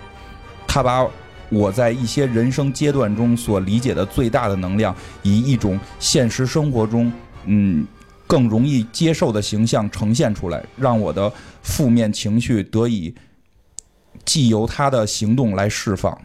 他把我在一些人生阶段中所理解的最大的能量，以一种现实生活中嗯更容易接受的形象呈现出来，让我的负面情绪得以既由他的行动来释放。